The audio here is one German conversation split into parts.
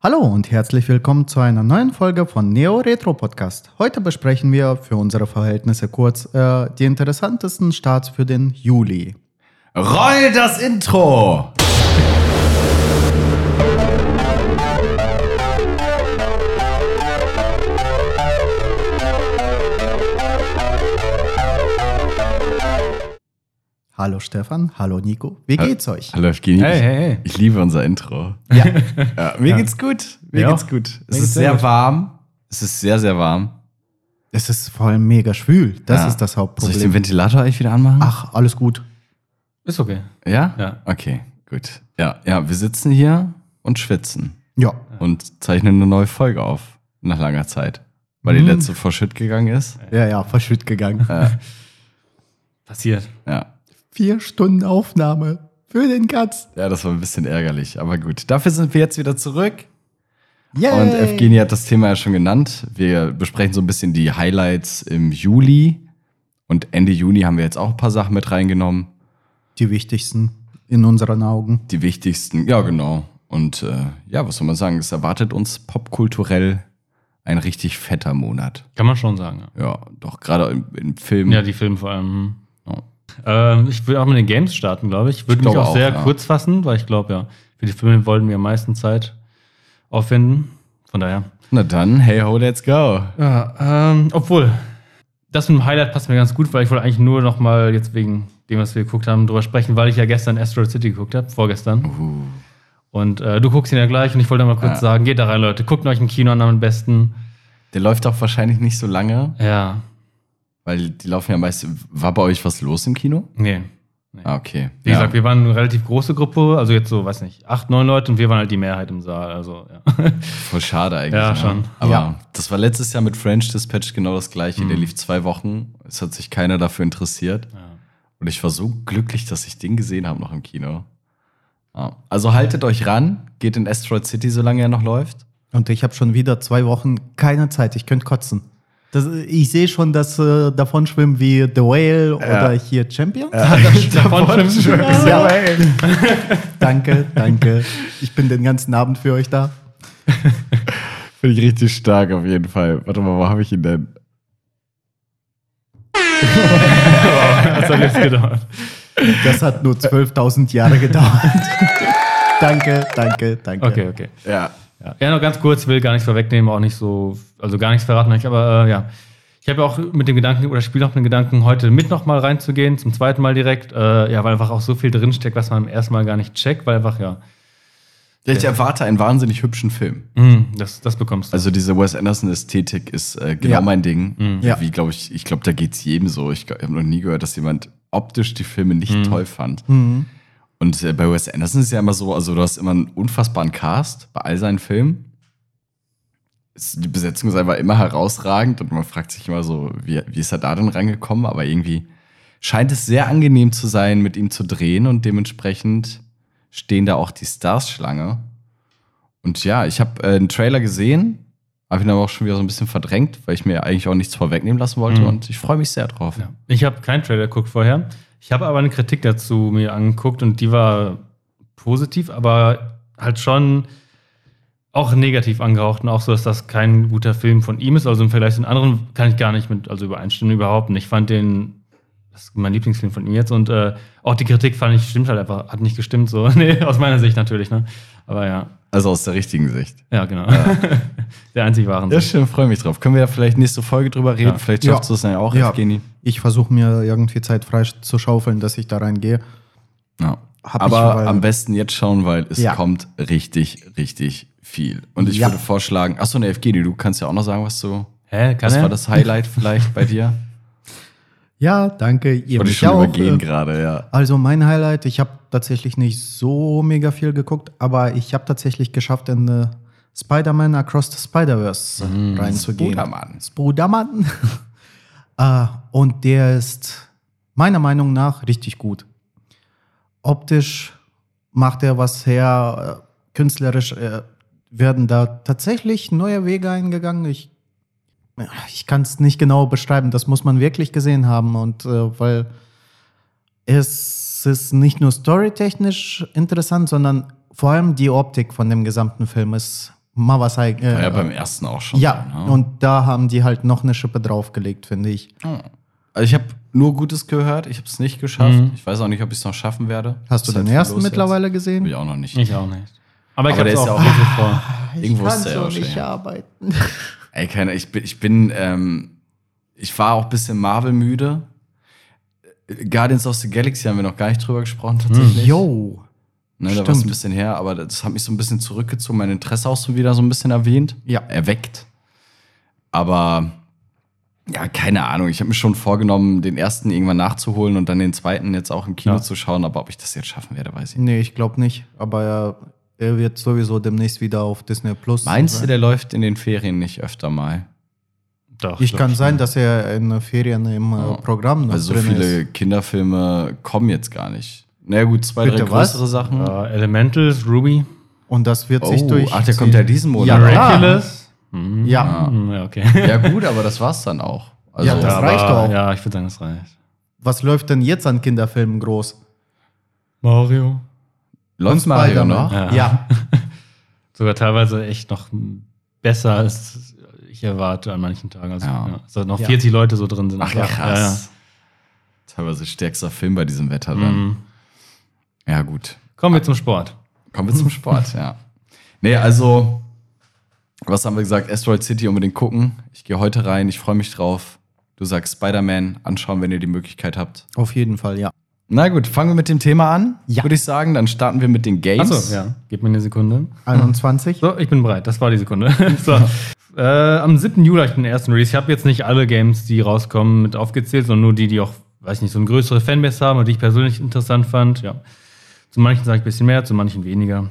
Hallo und herzlich willkommen zu einer neuen Folge von Neo Retro Podcast. Heute besprechen wir für unsere Verhältnisse kurz äh, die interessantesten Starts für den Juli. Roll das Intro! Hallo Stefan, hallo Nico, wie geht's euch? Hallo Evgeny. Hey, hey, hey. Ich liebe unser Intro. Ja, Ja, mir geht's gut. Mir Ja. geht's gut. Es geht's ist sehr gut. warm. Es ist sehr, sehr warm. es ist vor allem mega schwül, das Ja. ist das Soll ich den Hauptproblem. Ventilator eigentlich wieder anmachen? Ach, alles gut. Ist okay. Ja? Ja. Okay, gut. Ja, ja, wir sitzen hier und schwitzen Ja, und zeichnen eine neue Folge auf. Nach langer Zeit. Weil die Mhm. letzte vor Shit gegangen ist. ja, ja, verschütt gegangen. Passiert. Ja. Vier Stunden Aufnahme für den Katz. Ja, das war ein bisschen ärgerlich, aber gut. Dafür sind wir jetzt wieder zurück. Yay. Und Evgeny hat das Thema ja schon genannt. Wir besprechen so ein bisschen die Highlights im Juli. Und Ende Juni haben wir jetzt auch ein paar Sachen mit reingenommen. Die wichtigsten in unseren Augen. Die wichtigsten, ja, genau. Und äh, ja, was soll man sagen? Es erwartet uns popkulturell ein richtig fetter Monat. Kann man schon sagen. Ja, Ja, doch, gerade im, im Film. ja die Filme vor allem. Ja. Hm. Ähm, ich würde auch mit den Games starten, glaube ich. Würde Ich mich glaube auch auch, sehr ja. kurz fassen, weil ich glaube, ja, für die Filme wollten wir am meisten Zeit aufwenden. Von daher. Na dann, hey ho, let's go. Ja, ähm, obwohl, das mit dem Highlight passt mir ganz gut, weil ich wollte eigentlich nur noch mal jetzt wegen dem, was wir geguckt haben, drüber sprechen, weil ich ja gestern Asteroid City geguckt habe, vorgestern. Uh, Und äh, du guckst ihn ja gleich und ich wollte mal kurz Ja. sagen, geht da rein, Leute, guckt euch im Kino an am besten. der läuft auch wahrscheinlich nicht so lange, Ja, weil die laufen ja meist. War bei euch was los im Kino? nee. Ah, okay. Wie gesagt, wir waren eine relativ große Gruppe, also jetzt so, weiß nicht, acht, neun Leute und wir waren halt die Mehrheit im Saal. Also, ja. Voll schade eigentlich. Ja, ne? schon. Aber Ja. das war letztes Jahr mit French Dispatch genau das gleiche. Mhm. Der lief zwei Wochen. Es hat sich keiner dafür interessiert. Und ich war so glücklich, dass ich den gesehen habe noch im Kino. Ja. Also haltet euch ran, geht in Asteroid City, solange er noch läuft. Und ich habe schon wieder zwei Wochen keine Zeit. Ich könnte kotzen. Das, ich sehe schon das äh, davon schwimmen wie The Whale oder hier Champion. Davon schwimmen. Ja. danke, danke. Ich bin den ganzen Abend für euch da. Finde ich richtig stark auf jeden Fall. Warte mal, wo habe ich ihn denn? Das hat jetzt gedauert. Das hat nur 12.000 Jahre gedauert. danke, danke, danke. Okay, okay. Ja. Ja. ja, noch ganz kurz, will gar nichts vorwegnehmen, auch nicht so, also gar nichts verraten, nicht, aber äh, ja. Ich habe ja auch mit dem Gedanken, oder spiele auch mit dem Gedanken, heute mit nochmal reinzugehen, zum zweiten Mal direkt, äh, ja, weil einfach auch so viel drinsteckt, was man im ersten Mal gar nicht checkt, weil einfach, ja, Ich erwarte einen wahnsinnig hübschen Film. mh, das, das bekommst du. Also diese Wes Anderson-Ästhetik ist äh, genau Ja. mein Ding. Mhm. Ja. Wie glaube ich, ich glaube, da geht's jedem so. Ich, habe noch nie gehört, dass jemand optisch die Filme nicht Mhm. toll fand. Mhm. Und äh, bei Wes Anderson ist es ja immer so, also du hast immer einen unfassbaren Cast bei all seinen Filmen. Die Besetzung ist einfach immer herausragend und man fragt sich immer so, wie, wie ist er da denn rangekommen? Aber irgendwie scheint es sehr angenehm zu sein, mit ihm zu drehen und dementsprechend stehen da auch die Stars Schlange. Und ja, ich habe äh, einen Trailer gesehen, habe ihn aber auch schon wieder so ein bisschen verdrängt, weil ich mir eigentlich auch nichts vorwegnehmen lassen wollte Mhm. und ich freue mich sehr drauf. Ja. Ich habe keinen Trailer geguckt vorher. Ich habe aber eine Kritik dazu mir angeguckt und die war positiv, aber halt schon auch negativ angehaucht und auch so, dass das kein guter Film von ihm ist. Also im Vergleich zu den anderen kann ich gar nicht mit, also übereinstimmen überhaupt nicht. Ich fand den, das ist mein Lieblingsfilm von ihm jetzt und äh, auch die Kritik fand ich, stimmt halt einfach, hat nicht gestimmt so. nee, aus meiner Sicht natürlich, ne? Aber ja, Also aus der richtigen Sicht. ja, genau. Der einzig wahren Ja, Sicht. schön, freue mich drauf. Können wir ja vielleicht nächste Folge drüber reden? Ja. Vielleicht Ja. schaffst du es dann ja auch, Ja. Evgeny. Ich versuche mir irgendwie Zeit frei zu schaufeln, dass ich da reingehe. Ja. Hab Aber ich, weil- am besten jetzt schauen, weil es Ja. kommt richtig, richtig viel. Und ich Ja. würde vorschlagen, achso, ne, Evgeny, du kannst ja auch noch sagen, was du. Hä, kann Was er? war das Highlight vielleicht bei dir? Ja, danke. Ihr Wollte ich schon auch. übergehen Äh, gerade, ja. Also mein Highlight, ich habe tatsächlich nicht so mega viel geguckt, aber ich habe tatsächlich geschafft, in äh, Spider-Man Across the Spider-Verse Mhm. reinzugehen. Brudermann. Brudermann. äh, und der ist meiner Meinung nach richtig gut. Optisch macht er was her, äh, künstlerisch äh, werden da tatsächlich neue Wege eingegangen. Ich, ich kann es nicht genau beschreiben, das muss man wirklich gesehen haben. Und äh, weil es ist nicht nur storytechnisch interessant, sondern vor allem die Optik von dem gesamten Film ist Mawasai. Äh, War ja beim ersten auch schon. ja, ne? und da haben die halt noch eine Schippe draufgelegt, finde ich. Also ich habe nur Gutes gehört, ich habe es nicht geschafft. Mhm. Ich weiß auch nicht, ob ich es noch schaffen werde. Hast du den halt ersten mittlerweile Jetzt. gesehen? Hab ich auch noch nicht. Ich auch nicht. Aber ich Aber habe der es ist ja auch auch- vor. Irgendwo ist der schon, ja. arbeiten. Ey, keine, ich bin, ich bin, ähm, ich war auch ein bisschen Marvel müde. Guardians of the Galaxy haben wir noch gar nicht drüber gesprochen, tatsächlich. Yo. Ne, da war es ein bisschen her, aber das hat mich so ein bisschen zurückgezogen, mein Interesse auch so wieder so ein bisschen erwähnt. Ja. Erweckt. Aber ja, keine Ahnung. Ich habe mir schon vorgenommen, den ersten irgendwann nachzuholen und dann den zweiten jetzt auch im Kino Ja. zu schauen. Aber ob ich das jetzt schaffen werde, weiß ich nicht. Nee, ich glaube nicht. Aber er, er wird sowieso demnächst wieder auf Disney Plus. Meinst du, der läuft in den Ferien nicht öfter mal? Doch, Ich kann sein, dass er in Ferien im äh, Ja. Programm noch Weil so viele ist. Kinderfilme kommen jetzt gar nicht. Na ja, gut, zwei, Bitte drei was? größere Sachen. Äh, Elementals, Ruby, Und das wird sich Oh, durch. ach, der kommt ja diesen Monat. Ja. Miraculous. Mhm. Ja. Mhm, ja, okay. Ja, gut, aber das war's dann auch. Also, Ja, das Aber, reicht doch. Ja, ich würde sagen, das reicht. Was läuft denn jetzt an Kinderfilmen groß? Mario. läuft Mario noch? Ja. Ja. Sogar teilweise echt noch besser, als ich erwarte an manchen Tagen. Also, Ja. ja. So noch Ja. 40 Leute so drin sind. Ach, Ja, krass. Teilweise stärkster Film bei diesem Wetter dann. Mhm. Ja, gut. Kommen wir zum Sport. Kommen wir zum Sport, ja. Nee, also, was haben wir gesagt? Asteroid City unbedingt gucken. Ich gehe heute rein, ich freue mich drauf. Du sagst Spider-Man anschauen, wenn ihr die Möglichkeit habt. Auf jeden Fall, ja. Na gut, fangen wir mit dem Thema an, Ja. würde ich sagen. Dann starten wir mit den Games. Achso, ja. Gib mir eine Sekunde. 21. So, ich bin bereit. Das war die Sekunde. so. Äh, am 7. Juli habe ich den ersten Release. Ich habe jetzt nicht alle Games, die rauskommen, mit aufgezählt, sondern nur die, die auch, weiß nicht, so eine größere Fanbase haben und die ich persönlich interessant fand. Ja. Zu manchen sage ich ein bisschen mehr, zu manchen weniger.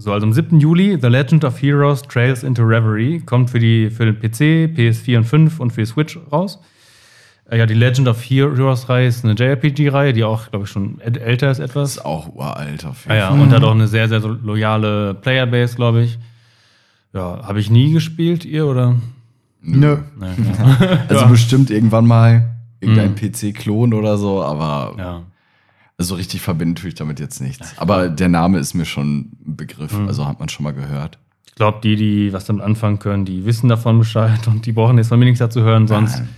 So, also am 7. Juli, The Legend of Heroes Trails into Reverie kommt für, die, für den PC, PS4 und 5 und für die Switch raus. Äh, ja, die Legend of Heroes-Reihe ist eine JRPG-Reihe, die auch, glaube ich, schon äl- älter ist etwas. Ist auch uralt auf jeden Ah ja, Fall. und hat auch eine sehr, sehr loyale Playerbase, glaube ich. Ja, habe ich nie gespielt, ihr oder? Nö. Nee, ja. Also Ja. bestimmt irgendwann mal irgendein Mhm. PC-Klon oder so, aber ja. Also richtig verbinden tue ich damit jetzt nichts. Aber der Name ist mir schon ein Begriff, Mhm. also hat man schon mal gehört. Ich glaube, die, die was damit anfangen können, die wissen davon Bescheid und die brauchen jetzt von mir nichts dazu hören, sonst, Nein.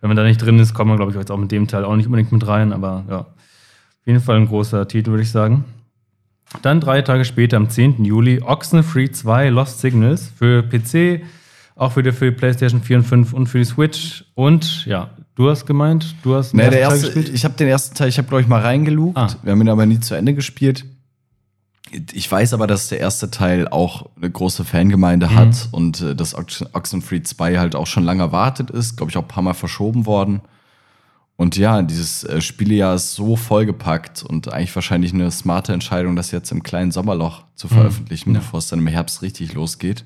wenn man da nicht drin ist, kommt man, glaube ich, jetzt auch mit dem Teil auch nicht unbedingt mit rein, aber ja. Auf jeden Fall ein großer Titel, würde ich sagen. Dann drei Tage später, am 10. Juli, Oxenfree 2 Lost Signals für PC, auch wieder für die PlayStation 4 und 5 und für die Switch. Und ja, du hast gemeint, du hast den der ersten Teil erste, ich habe den ersten Teil, ich habe glaube ich mal reingelugt. Ah. Wir haben ihn aber nie zu Ende gespielt. Ich weiß aber, dass der erste Teil auch eine große Fangemeinde Mhm. hat und äh, dass Ox- Oxenfree 2 halt auch schon lange erwartet ist, glaube ich auch ein paar Mal verschoben worden. Und ja, dieses äh, Spielejahr ist so vollgepackt und eigentlich wahrscheinlich eine smarte Entscheidung, das jetzt im kleinen Sommerloch zu veröffentlichen, Mhm. Ja. bevor es dann im Herbst richtig losgeht.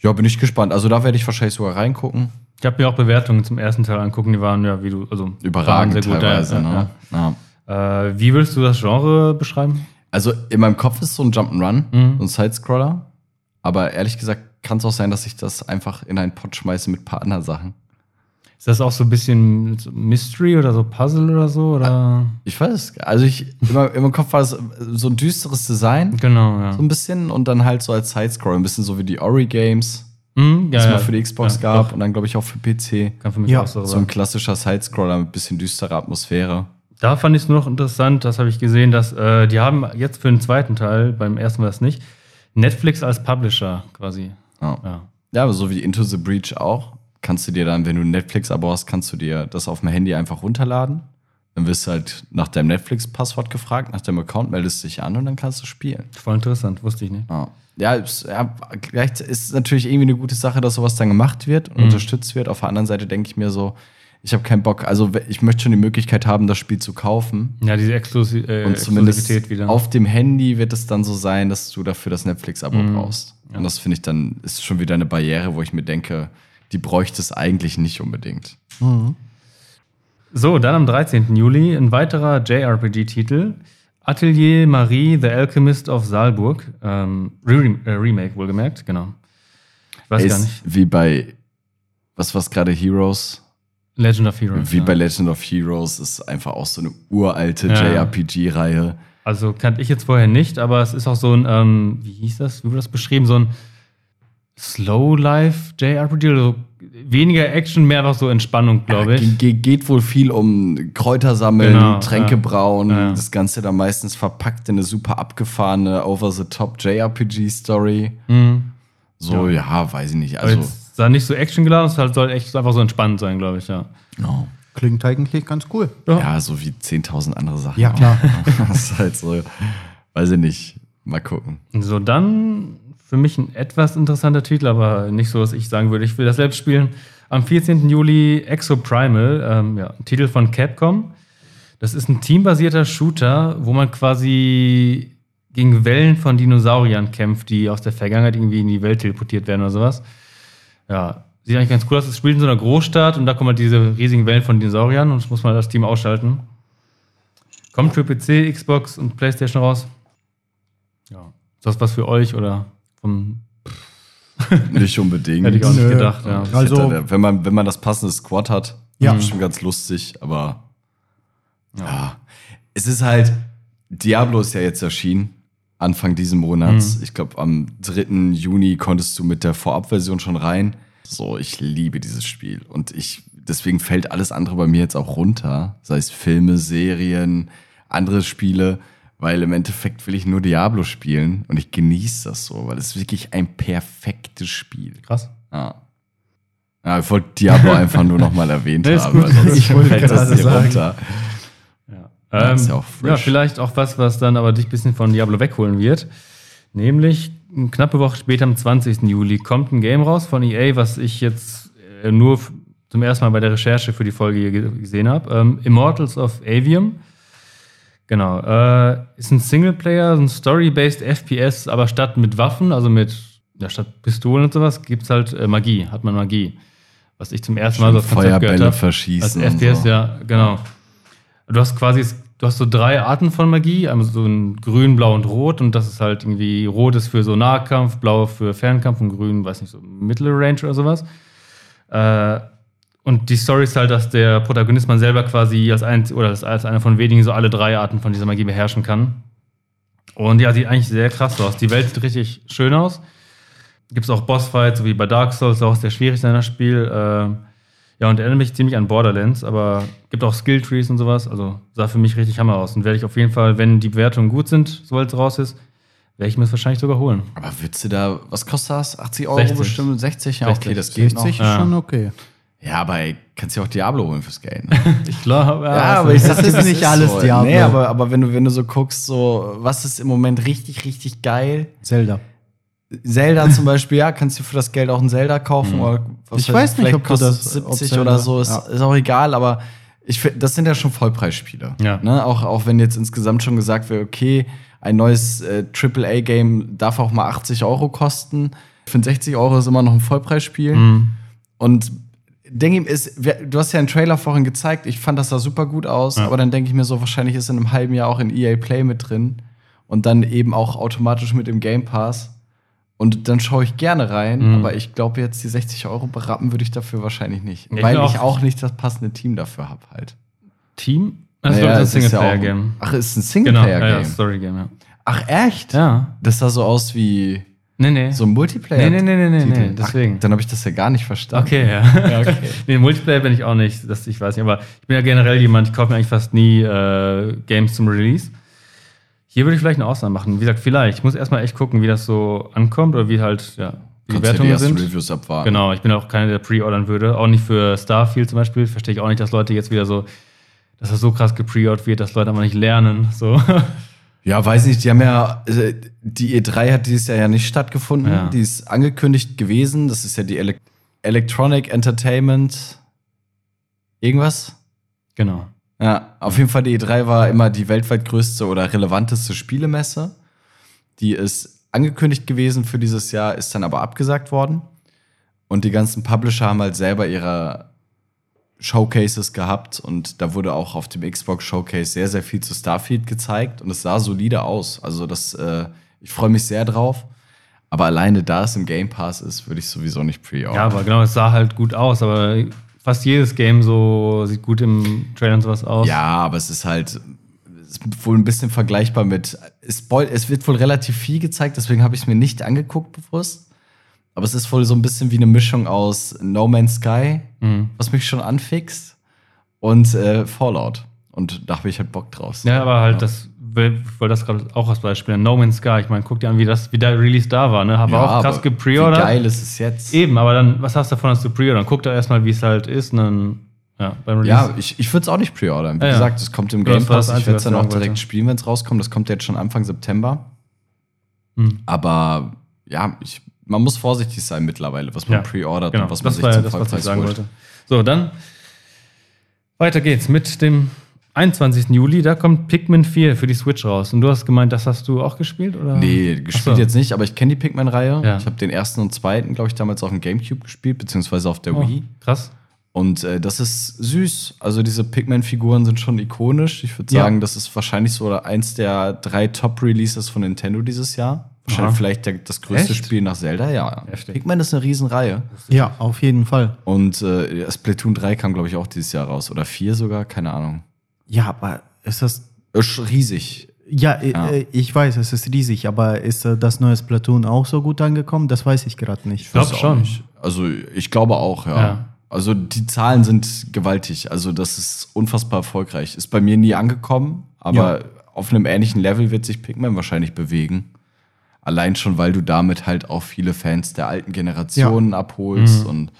Ja, bin ich gespannt. Also da werde ich wahrscheinlich sogar reingucken. Ich habe mir auch Bewertungen zum ersten Teil angucken, die waren ja, wie du, also Überragend sehr gut, teilweise. ja, ne? Ja. ja. Äh, wie würdest du das Genre beschreiben? Also in meinem Kopf ist so ein Jump'n'Run, Mhm. so ein Sidescroller. Aber ehrlich gesagt kann es auch sein, dass ich das einfach in einen Pot schmeiße mit ein paar anderen Sachen. Ist das auch so ein bisschen Mystery oder so Puzzle oder so? Oder? Ich weiß Also ich, in meinem, in meinem Kopf war es so ein düsteres Design, Genau, ja. so ein bisschen. Und dann halt so als Sidescroller, ein bisschen so wie die Ori-Games, Mhm, die ja, es ja. mal für die Xbox ja, gab. doch. Und dann glaube ich auch für PC. Kann für mich Ja, auch so So ein klassischer Sidescroller mit bisschen düsterer Atmosphäre. Da fand ich es nur noch interessant, das habe ich gesehen, dass äh, die haben jetzt für den zweiten Teil, beim ersten war das nicht, Netflix als Publisher quasi. Ja. Ja. Ja, aber so wie Into the Breach auch, kannst du dir dann, wenn du ein Netflix-Abo hast, kannst du dir das auf dem Handy einfach runterladen. Dann wirst du halt nach deinem Netflix-Passwort gefragt, nach deinem Account meldest du dich an und dann kannst du spielen. Voll interessant, wusste ich nicht. Ja, ja, es, ja gleich ist natürlich irgendwie eine gute Sache, dass sowas dann gemacht wird und Mhm. unterstützt wird. Auf der anderen Seite denke ich mir so, ich habe keinen Bock, also ich möchte schon die Möglichkeit haben, das Spiel zu kaufen. Ja, diese Exklusi äh, Und zumindest Exklusivität wieder. auf dem Handy wird es dann so sein, dass du dafür das Netflix-Abo Mhm. brauchst. Und das finde ich dann, ist schon wieder eine Barriere, wo ich mir denke, die bräuchte es eigentlich nicht unbedingt. Mhm. So, dann am 13. Juli ein weiterer JRPG-Titel. Atelier Marie, The Alchemist of Saalburg. Ähm, Re äh, Remake, wohlgemerkt, genau. Ich weiß gar Ist nicht. wie bei, was war's gerade, Heroes? Legend of Heroes. Wie ja. bei Legend of Heroes ist einfach auch so eine uralte Ja. JRPG-Reihe. Also kannte ich jetzt vorher nicht, aber es ist auch so ein, ähm, wie hieß das? Wie wurde das beschrieben? So ein Slow Life JRPG, also weniger Action, mehr noch so Entspannung, glaube ich. Ge geht wohl viel um Kräuter sammeln, Genau, Tränke ja. brauen. Ja. Das Ganze dann meistens verpackt in eine super abgefahrene, over-the-top JRPG-Story. Mhm. So, ja. weiß ich nicht. Also, jetzt sah nicht so Action geladen, es halt soll echt einfach so entspannend sein, glaube ich, ja. no. Klingt eigentlich ganz cool. ja, so wie 10.000 andere Sachen. Ja, klar. das ist halt so, weiß ich nicht. Mal gucken. So, dann für mich ein etwas interessanter Titel, aber nicht so, dass ich sagen würde, ich will das selbst spielen. Am 14. Juli Exo Primal, ähm, ja, ein Titel von Capcom. Das ist ein teambasierter Shooter, wo man quasi gegen Wellen von Dinosauriern kämpft, die aus der Vergangenheit irgendwie in die Welt teleportiert werden oder sowas. Ja, sieht eigentlich ganz cool aus. Es spielt in so einer Großstadt und da kommen halt diese riesigen Wellen von Dinosauriern und das muss man das Team ausschalten. Kommt für PC, Xbox und PlayStation raus. Ja. Ist das was für euch oder vom. Nicht unbedingt. Hätte ich auch nicht gedacht, ja. Also- hätte wenn, man, wenn man das passende Squad hat, Ja. ist bestimmt ganz lustig, aber ja. Es ist halt, Diablo ist ja jetzt erschienen, Anfang diesen Monats. Mhm. Ich glaube, am 3. Juni konntest du mit der Vorabversion schon rein. So, ich liebe dieses Spiel. Und ich, deswegen fällt alles andere bei mir jetzt auch runter. Sei es Filme, Serien, andere Spiele. Weil im Endeffekt will ich nur Diablo spielen und ich genieße das so, weil es ist wirklich ein perfektes Spiel. Krass. Ja. Ja, ich wollte Diablo einfach nur noch mal erwähnt Nee, ist haben, sonst Ich wollte fällt das hier sagen. runter. Ja. Ähm, ist ja auch frish. ja, vielleicht auch was, was dann aber dich ein bisschen von Diablo wegholen wird. Nämlich eine knappe Woche später, am 20. Juli, kommt ein Game raus von EA, was ich jetzt äh, nur zum ersten Mal bei der Recherche für die Folge hier ge- gesehen habe. Ähm, Immortals of Avium. Genau. Äh, ist ein Singleplayer, ein Story-based FPS, aber statt mit Waffen, also mit, ja, statt Pistolen und sowas, gibt es halt äh, Magie, hat man Magie. Was ich zum ersten Mal so Feuerbälle hab. verschießen. Als FPS, so. ja, genau. Du hast quasi, du hast so drei Arten von Magie, einmal so ein Grün, Blau und Rot und das ist halt irgendwie, Rot ist für so Nahkampf, Blau für Fernkampf und Grün, weiß nicht, so Middle Range oder sowas. Äh, und die Story ist halt, dass der Protagonist man selber quasi als, ein, oder als, als einer von wenigen so alle drei Arten von dieser Magie beherrschen kann. Und ja, sieht eigentlich sehr krass aus. Die Welt sieht richtig schön aus. Gibt es auch Bossfights, so wie bei Dark Souls, auch sehr schwierig sein das Spiel. Äh, ja, und erinnert mich ziemlich an Borderlands, aber gibt auch Skilltrees und sowas. Also sah für mich richtig Hammer aus. Und werde ich auf jeden Fall, wenn die Bewertungen gut sind, sobald es raus ist, werde ich mir das wahrscheinlich sogar holen. Aber würdest du da, was kostet das? 80 Euro 60. bestimmt? 60? Ja, 60. okay, das geht 60 noch. ist schon okay. Ja, aber ey, kannst du auch Diablo holen fürs Geld. Ne? Ich glaube, Ja, aber ich Das sag dir, ist nicht alles so. Diablo. Nee, aber, aber wenn, du, wenn du so guckst, so, was ist im Moment richtig, richtig geil? Zelda. Zelda zum Beispiel, ja, kannst du für das Geld auch ein Zelda kaufen. Oder was Ich weiß nicht, ob kostet das- ob 70 Zelda- oder so, ist, ja. ist auch egal, aber ich find, das sind ja schon Vollpreisspiele. Ja. Ne? Auch, auch wenn jetzt insgesamt schon gesagt wird, okay, ein neues äh, AAA-Game darf auch mal 80 Euro kosten. Ich finde 60 Euro ist immer noch ein Vollpreisspiel. Mhm. Und denke ihm, ist, du hast ja einen Trailer vorhin gezeigt, ich fand das sah super gut aus, Ja. aber dann denke ich mir so, wahrscheinlich ist in einem halben Jahr auch in EA Play mit drin und dann eben auch automatisch mit im Game Pass. Und dann schaue ich gerne rein, Mhm. aber ich glaube jetzt die 60 Euro berappen würde ich dafür wahrscheinlich nicht. Ich weil glaub ich auch- nicht das passende Team dafür habe halt. Team? Das Naja, ist es ein ist ja Singleplayer-Game. Ach, ist ein Genau, Singleplayer-Game. ja, ja, Story-Game, ja. Ach, echt? Ja. Das sah so aus wie Nee, nee. so ein Multiplayer. Nee, nee, nee, nee, nee, nee, deswegen. Ach, dann habe ich das ja gar nicht verstanden. Okay, ja. okay. nee, Multiplayer bin ich auch nicht, das, ich weiß nicht, aber ich bin ja generell jemand, ich kaufe mir eigentlich fast nie äh, Games zum Release. Hier würde ich vielleicht eine Ausnahme machen. Wie gesagt, vielleicht. Ich muss erstmal echt gucken, wie das so ankommt oder wie halt, ja, die ja die Wertungen ersten sind. Reviews abwarten. Genau, ich bin auch keiner, der pre-ordern würde. Auch nicht für Starfield zum Beispiel. Verstehe ich auch nicht, dass Leute jetzt wieder so, dass das so krass gepreordert wird, dass Leute aber nicht lernen. So. Ja, weiß nicht, die haben ja, äh, die E3 hat dieses Jahr ja nicht stattgefunden. Ja. Die ist angekündigt gewesen. Das ist ja die Ele Electronic Entertainment. Irgendwas? genau. Ja, auf jeden Fall die E3 war immer die weltweit größte oder relevanteste Spielemesse. Die ist angekündigt gewesen für dieses Jahr, ist dann aber abgesagt worden. Und die ganzen Publisher haben halt selber ihre Showcases gehabt und da wurde auch auf dem Xbox Showcase sehr, sehr viel zu Starfield gezeigt und es sah solide aus. Also das, äh, ich freue mich sehr drauf. Aber alleine da es im Game Pass ist, würde ich sowieso nicht pre-ordern. Ja, aber genau, es sah halt gut aus, aber fast jedes Game so sieht gut im Trailer und sowas aus. Ja, aber es ist halt ist wohl ein bisschen vergleichbar mit. Es, es wird wohl relativ viel gezeigt, deswegen habe ich es mir nicht angeguckt bewusst. Aber es ist voll so ein bisschen wie eine Mischung aus No Man's Sky, Mhm. was mich schon anfixt, und äh, Fallout. Und da habe ich halt Bock draus. Ja, aber halt Ja. das, ich wollte das gerade auch als Beispiel. No Man's Sky. Ich meine, guck dir an, wie, das, wie der Release da war. Ne? Habe Ja, auch krass gepreordert. Wie geil ist es jetzt? Eben, aber dann, was hast du davon, dass du preordern? Guck da erstmal, wie es halt ist. Und dann, ja, beim Release. Ja, ich, ich würde es auch nicht preordern. Wie Ja, ja. gesagt, es kommt im Game Pass. Ich werde es dann auch direkt wollte. spielen, wenn es rauskommt. Das kommt jetzt schon Anfang September. Hm. Aber ja, ich, man muss vorsichtig sein mittlerweile, was man Ja, preordert Genau, und was man das sich war zum das, was ich sagen holt. wollte. So, dann weiter geht's mit dem 21. Juli. Da kommt Pikmin 4 für die Switch raus. Und du hast gemeint, das hast du auch gespielt? Oder? Nee, gespielt so. jetzt nicht, aber ich kenne die Pikmin-Reihe. Ja. Ich habe den ersten und zweiten, glaube ich, damals auf dem Gamecube gespielt, beziehungsweise auf der Oh, Wii. krass. Und äh, das ist süß. Also diese Pikmin-Figuren sind schon ikonisch. Ich würde Ja. sagen, das ist wahrscheinlich so eins der drei Top-Releases von Nintendo dieses Jahr. Wahrscheinlich Aha. vielleicht der, das größte Echt? Spiel nach Zelda, ja. Heftig. Pikmin ist eine Riesenreihe. Ja, auf jeden Fall. Und äh, Splatoon 3 kam, glaube ich, auch dieses Jahr raus. Oder 4 sogar, keine Ahnung. Ja, aber ist das. Ist riesig. Ja, äh, Ja. äh, ich weiß, es ist riesig, aber ist äh, das neue Splatoon auch so gut angekommen? Das weiß ich gerade nicht. glaub Weiß auch schon. nicht. Also ich glaube auch, ja. Ja. Also die Zahlen sind gewaltig. Also das ist unfassbar erfolgreich. Ist bei mir nie angekommen, aber Ja. auf einem ähnlichen Level wird sich Pikmin wahrscheinlich bewegen. Allein schon, weil du damit halt auch viele Fans der alten Generationen abholst Mhm. und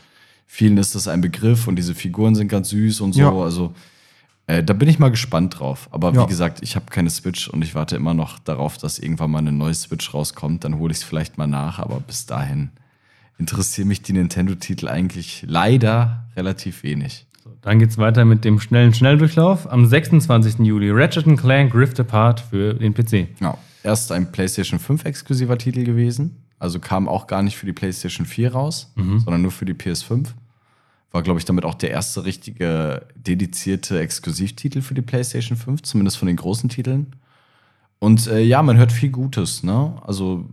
vielen ist das ein Begriff und diese Figuren sind ganz süß und so. Ja. Also äh, da bin ich mal gespannt drauf. Aber Ja. wie gesagt, ich habe keine Switch und ich warte immer noch darauf, dass irgendwann mal eine neue Switch rauskommt. Dann hole ich es vielleicht mal nach, aber bis dahin interessieren mich die Nintendo-Titel eigentlich leider relativ wenig. So, dann geht's weiter mit dem schnellen Schnelldurchlauf. Am 26. Juli Ratchet Clank Rift Apart für den PC. Ja. Erst ein PlayStation 5 exklusiver Titel gewesen. Also kam auch gar nicht für die PlayStation 4 raus, sondern nur für die PS5. War, glaube ich, damit auch der erste richtige dedizierte Exklusivtitel für die PlayStation 5, zumindest von den großen Titeln. Und äh, ja, man hört viel Gutes, ne? Also,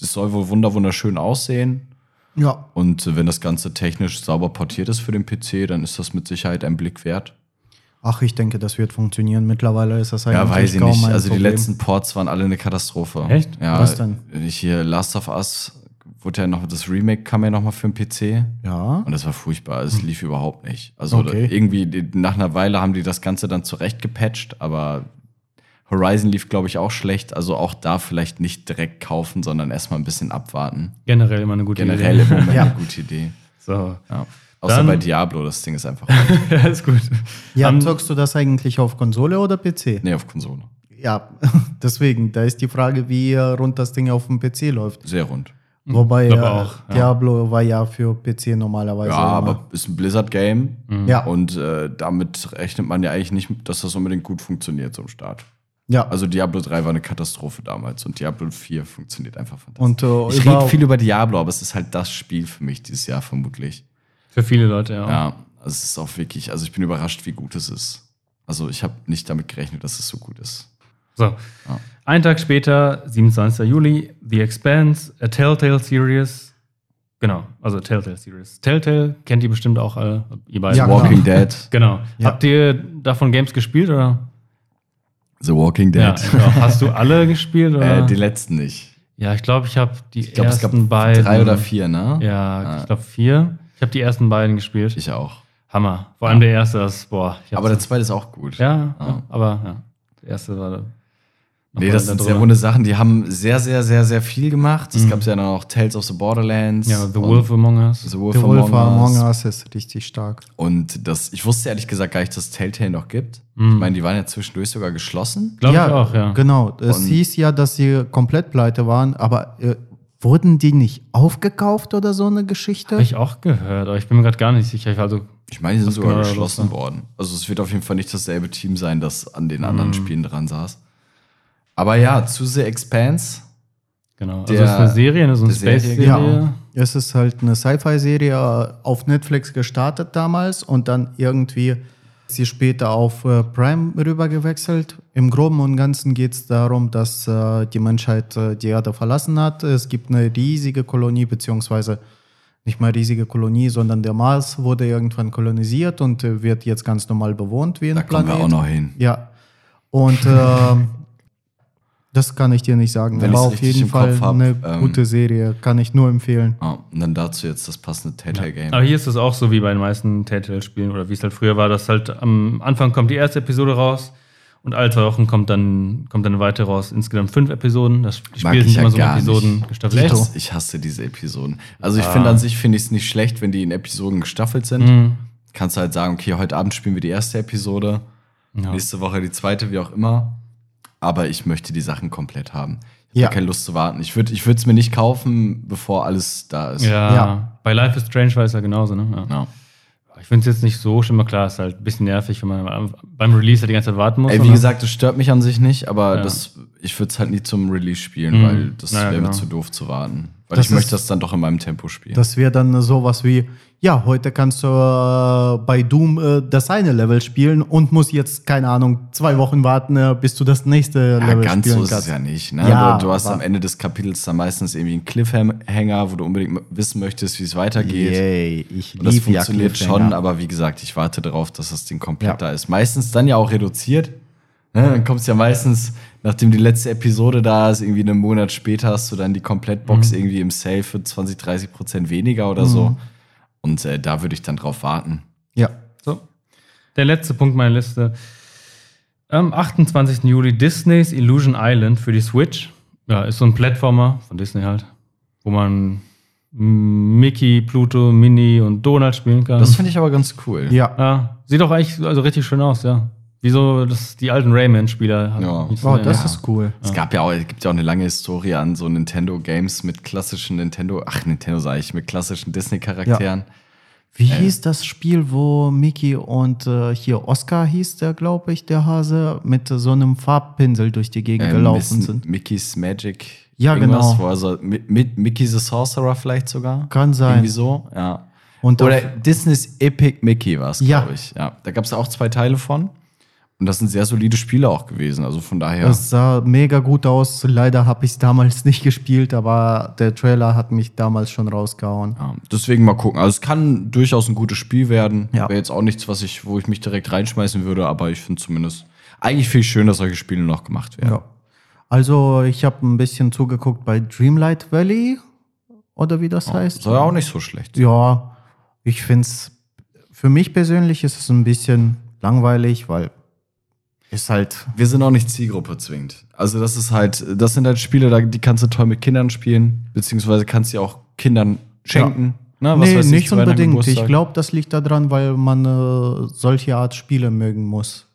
es soll wohl wunder wunderschön aussehen. Ja. Und äh, wenn das Ganze technisch sauber portiert ist für den PC, dann ist das mit Sicherheit ein Blick wert. Ach, ich denke, das wird funktionieren. Mittlerweile ist das eigentlich Ja, weiß ich kaum nicht. Also die Problem. letzten Ports waren alle eine Katastrophe. Echt? Ja, Was denn? Ich hier Last of Us wurde ja noch das Remake kam ja noch mal für den PC Ja. und das war furchtbar. Es lief überhaupt nicht. Also Okay. irgendwie die, nach einer Weile haben die das Ganze dann zurecht gepatcht, aber Horizon lief glaube ich auch schlecht. Also auch da vielleicht nicht direkt kaufen, sondern erstmal ein bisschen abwarten. Generell immer eine gute Generell Idee. im Moment Ja. eine gute Idee. So. Ja. Außer Dann- bei Diablo, das Ding ist einfach. ja, ist gut. Ja, Am- zockst du das eigentlich auf Konsole oder PC? nee, auf Konsole. Ja, deswegen, da ist die Frage, wie äh, rund das Ding auf dem PC läuft. Sehr rund. Wobei glaub äh, auch, ja. Diablo war ja für PC normalerweise. Ja, immer- aber ist ein Blizzard-Game. Ja. Und äh, damit rechnet man ja eigentlich nicht, dass das unbedingt gut funktioniert zum Start. ja. Also Diablo 3 war eine Katastrophe damals und Diablo 4 funktioniert einfach fantastisch. und äh, ich rede viel über Diablo, aber es ist halt das Spiel für mich dieses Jahr vermutlich. Für viele Leute, ja. Ja, also es ist auch wirklich, also ich bin überrascht, wie gut es ist. Also ich habe nicht damit gerechnet, dass es so gut ist. So. Ein Tag später, 27. Juli, The Expanse, a Telltale Series. Genau, also Telltale Series. Telltale kennt ihr bestimmt auch alle, ihr beide. Ja. Walking Dead. Genau. Ja. Habt ihr davon Games gespielt oder? The Walking Dead. Ja, genau. Hast du alle gespielt oder? äh, die letzten nicht. ja, ich glaube, ich habe die Ich glaube, es ersten gab beiden. drei oder vier, ne? Ja, Ah. ich glaube vier. Ich habe die ersten beiden gespielt. Ich auch. Hammer. Vor allem der erste, das, boah. Aber der zweite ist auch gut. ja, ja, aber ja. Der erste war. noch Nee, das da sind drüber. sehr runde Sachen. Die haben sehr, sehr, sehr, sehr viel gemacht. Es gab ja dann auch Tales of the Borderlands. Ja, The Wolf Among Us. The Wolf, The Wolf Among, Among Us. Us ist richtig stark. Und das, ich wusste ehrlich gesagt gar nicht, dass es Telltale noch gibt. Mhm. Ich meine, die waren ja zwischendurch sogar geschlossen. Glaube ich auch, ja. Genau. Es Und- hieß ja, dass sie komplett pleite waren, aber äh, wurden die nicht aufgekauft oder so eine Geschichte? Habe ich auch gehört, aber ich bin mir gerade gar nicht sicher. Also, Ich meine, die sind sogar genau geschlossen los war. worden. Also es wird auf jeden Fall nicht dasselbe Team sein, das an den Mhm. anderen Spielen dran saß. Aber ja, zu The Expanse. genau. Also, Der- es ist eine Serie, so eine Space-Serie. Ja. Es ist halt eine Sci-Fi-Serie äh, auf Netflix gestartet damals und dann irgendwie ist sie später auf äh, Prime rüber gewechselt. Im Groben und Ganzen geht es darum, dass äh, die Menschheit äh, die Erde verlassen hat. Es gibt eine riesige Kolonie, beziehungsweise nicht mal riesige Kolonie, sondern der Mars wurde irgendwann kolonisiert und äh, wird jetzt ganz normal bewohnt wie ein Da kommen Planet. wir auch noch hin. Ja. Und ähm, Das kann ich dir nicht sagen. Wenn War auf jeden Fall hab, eine ähm, gute Serie. Kann ich nur empfehlen. Ah, und dann dazu jetzt das passende Telltale-Game. Aber hier ist es auch so wie bei den meisten Telltale-Spielen oder wie es halt früher war, dass halt am Anfang kommt die erste Episode raus und alle zwei Wochen kommt dann, kommt dann eine weitere raus. Insgesamt fünf Episoden. Das ich sind ja immer so Episoden nicht. gestaffelt. Echt? Ich hasse diese Episoden. Also ich Ah. finde an sich finde ich es nicht schlecht, wenn die in Episoden gestaffelt sind. Mhm. Kannst du halt sagen, okay, heute Abend spielen wir die erste Episode, Ja. nächste Woche die zweite, wie auch immer. Aber ich möchte die Sachen komplett haben. Ich habe Ja. keine Lust zu warten. Ich würde es mir nicht kaufen, bevor alles da ist. Ja. Ja. Bei Life is Strange war es ja genauso, ne? Ja. Ich finde es jetzt nicht so schlimm, aber klar, ist halt ein bisschen nervig, wenn man beim Release halt die ganze Zeit warten muss. Ey, wie oder? gesagt, das stört mich an sich nicht, aber Ja. das, ich würde es halt nie zum Release spielen, Mhm. weil das Ja, wäre genau. mir zu doof zu warten. Weil Das ich möchte das dann doch in meinem Tempo spielen. Das wäre dann sowas wie, ja, heute kannst du äh, bei Doom äh, das eine Level spielen und musst jetzt, keine Ahnung, zwei Wochen warten, äh, bis du das nächste ja, Level ganz so spielen ist es ja nicht. Ne? Ja, du, du hast am Ende des Kapitels dann meistens irgendwie einen Cliffhanger, wo du unbedingt wissen möchtest, wie es weitergeht. Yay, ich Und das ja funktioniert Cliffhanger. schon, aber wie gesagt, ich warte darauf, dass das Ding komplett Ja. da ist. Meistens dann ja auch reduziert. Ne? Dann kommt es ja meistens, nachdem die letzte Episode da ist, irgendwie einen Monat später hast du dann die Komplettbox irgendwie im Sale für 20, 30 Prozent weniger oder so. Und äh, da würde ich dann drauf warten. Ja. So. Der letzte Punkt meiner Liste. Am 28. Juli Disney's Illusion Island für die Switch. Ja, ist so ein Plattformer von Disney halt, wo man Mickey, Pluto, Minnie und Donald spielen kann. Das finde ich aber ganz cool. Ja. ja, sieht doch eigentlich also richtig schön aus, ja. Wie so das, die alten Rayman-Spieler. halt. Ja. So- Oh, das ja. ist cool. Es gab ja auch, es gibt ja auch eine lange Historie an so Nintendo Games mit klassischen Nintendo, ach Nintendo sage ich, mit klassischen Disney-Charakteren. Wie hieß das Spiel, wo Mickey und äh, hier Oscar hieß der, glaube ich, der Hase, mit so einem Farbpinsel durch die Gegend Ähm, gelaufen Miss- sind? Mickey's Magic. Ja, genau. Wo also, mit, mit Mickey the Sorcerer vielleicht sogar. Kann sein. Irgendwie so, ja. Und Oder Disney's Epic Mickey war es, Ja. glaube ich. Ja, da gab es auch zwei Teile von. Und das sind sehr solide Spiele auch gewesen. Also von daher. Das sah mega gut aus. Leider habe ich es damals nicht gespielt, aber der Trailer hat mich damals schon rausgehauen. ja, deswegen mal gucken. Also es kann durchaus ein gutes Spiel werden. Ja. Wäre jetzt auch nichts, was ich, wo ich mich direkt reinschmeißen würde, aber ich finde zumindest. Eigentlich finde ich schön, dass solche Spiele noch gemacht werden. Ja. Also, ich habe ein bisschen zugeguckt bei Dreamlight Valley oder wie das heißt. Soll ja auch nicht so schlecht. Ja, ich finde es, für mich persönlich ist es ein bisschen langweilig, weil ist halt, Wir sind auch nicht Zielgruppe zwingend. Also das ist halt, das sind halt Spiele, die kannst du toll mit Kindern spielen, beziehungsweise kannst du auch Kindern schenken. Ne, was nee, ich, nicht Weihnachten, unbedingt. Ich glaube, das liegt daran, weil man äh, solche Art Spiele mögen muss.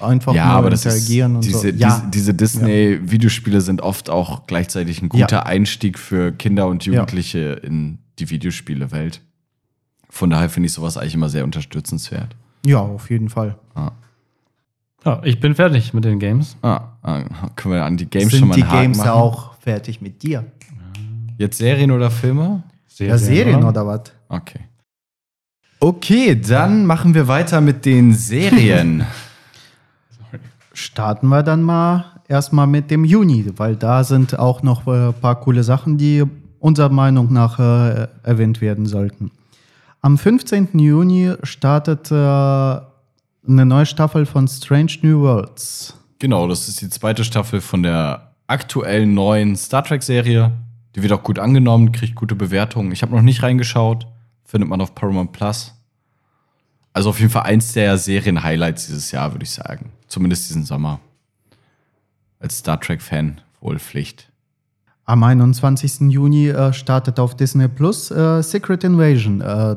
Einfach Ja, nur aber das ist, interagieren und diese, so. diese, diese Disney-Videospiele sind oft auch gleichzeitig ein guter Ja. Einstieg für Kinder und Jugendliche in die Videospielewelt. Von daher finde ich sowas eigentlich immer sehr unterstützenswert. ja, auf jeden Fall. Ja, ich bin fertig mit den Games. Ah, ah, können wir an die Games schon Sind mal die einen Haken Games machen? auch fertig mit dir? Jetzt Serien oder Filme? Ja, Serien oder was? Okay. Okay, dann machen wir weiter mit den Serien. Starten wir dann mal erstmal mit dem Juni, weil da sind auch noch äh, ein paar coole Sachen, die unserer Meinung nach äh, erwähnt werden sollten. Am 15. Juni startet äh, eine neue Staffel von Strange New Worlds. Genau, das ist die zweite Staffel von der aktuellen neuen Star Trek-Serie. Die wird auch gut angenommen, kriegt gute Bewertungen. Ich habe noch nicht reingeschaut. Findet man auf Paramount Plus. Also auf jeden Fall eins der Serien-Highlights dieses Jahr, würde ich sagen. Zumindest diesen Sommer. Als Star Trek-Fan wohl Pflicht. Am 21. Juni äh, startet auf Disney Plus äh, Secret Invasion. Äh,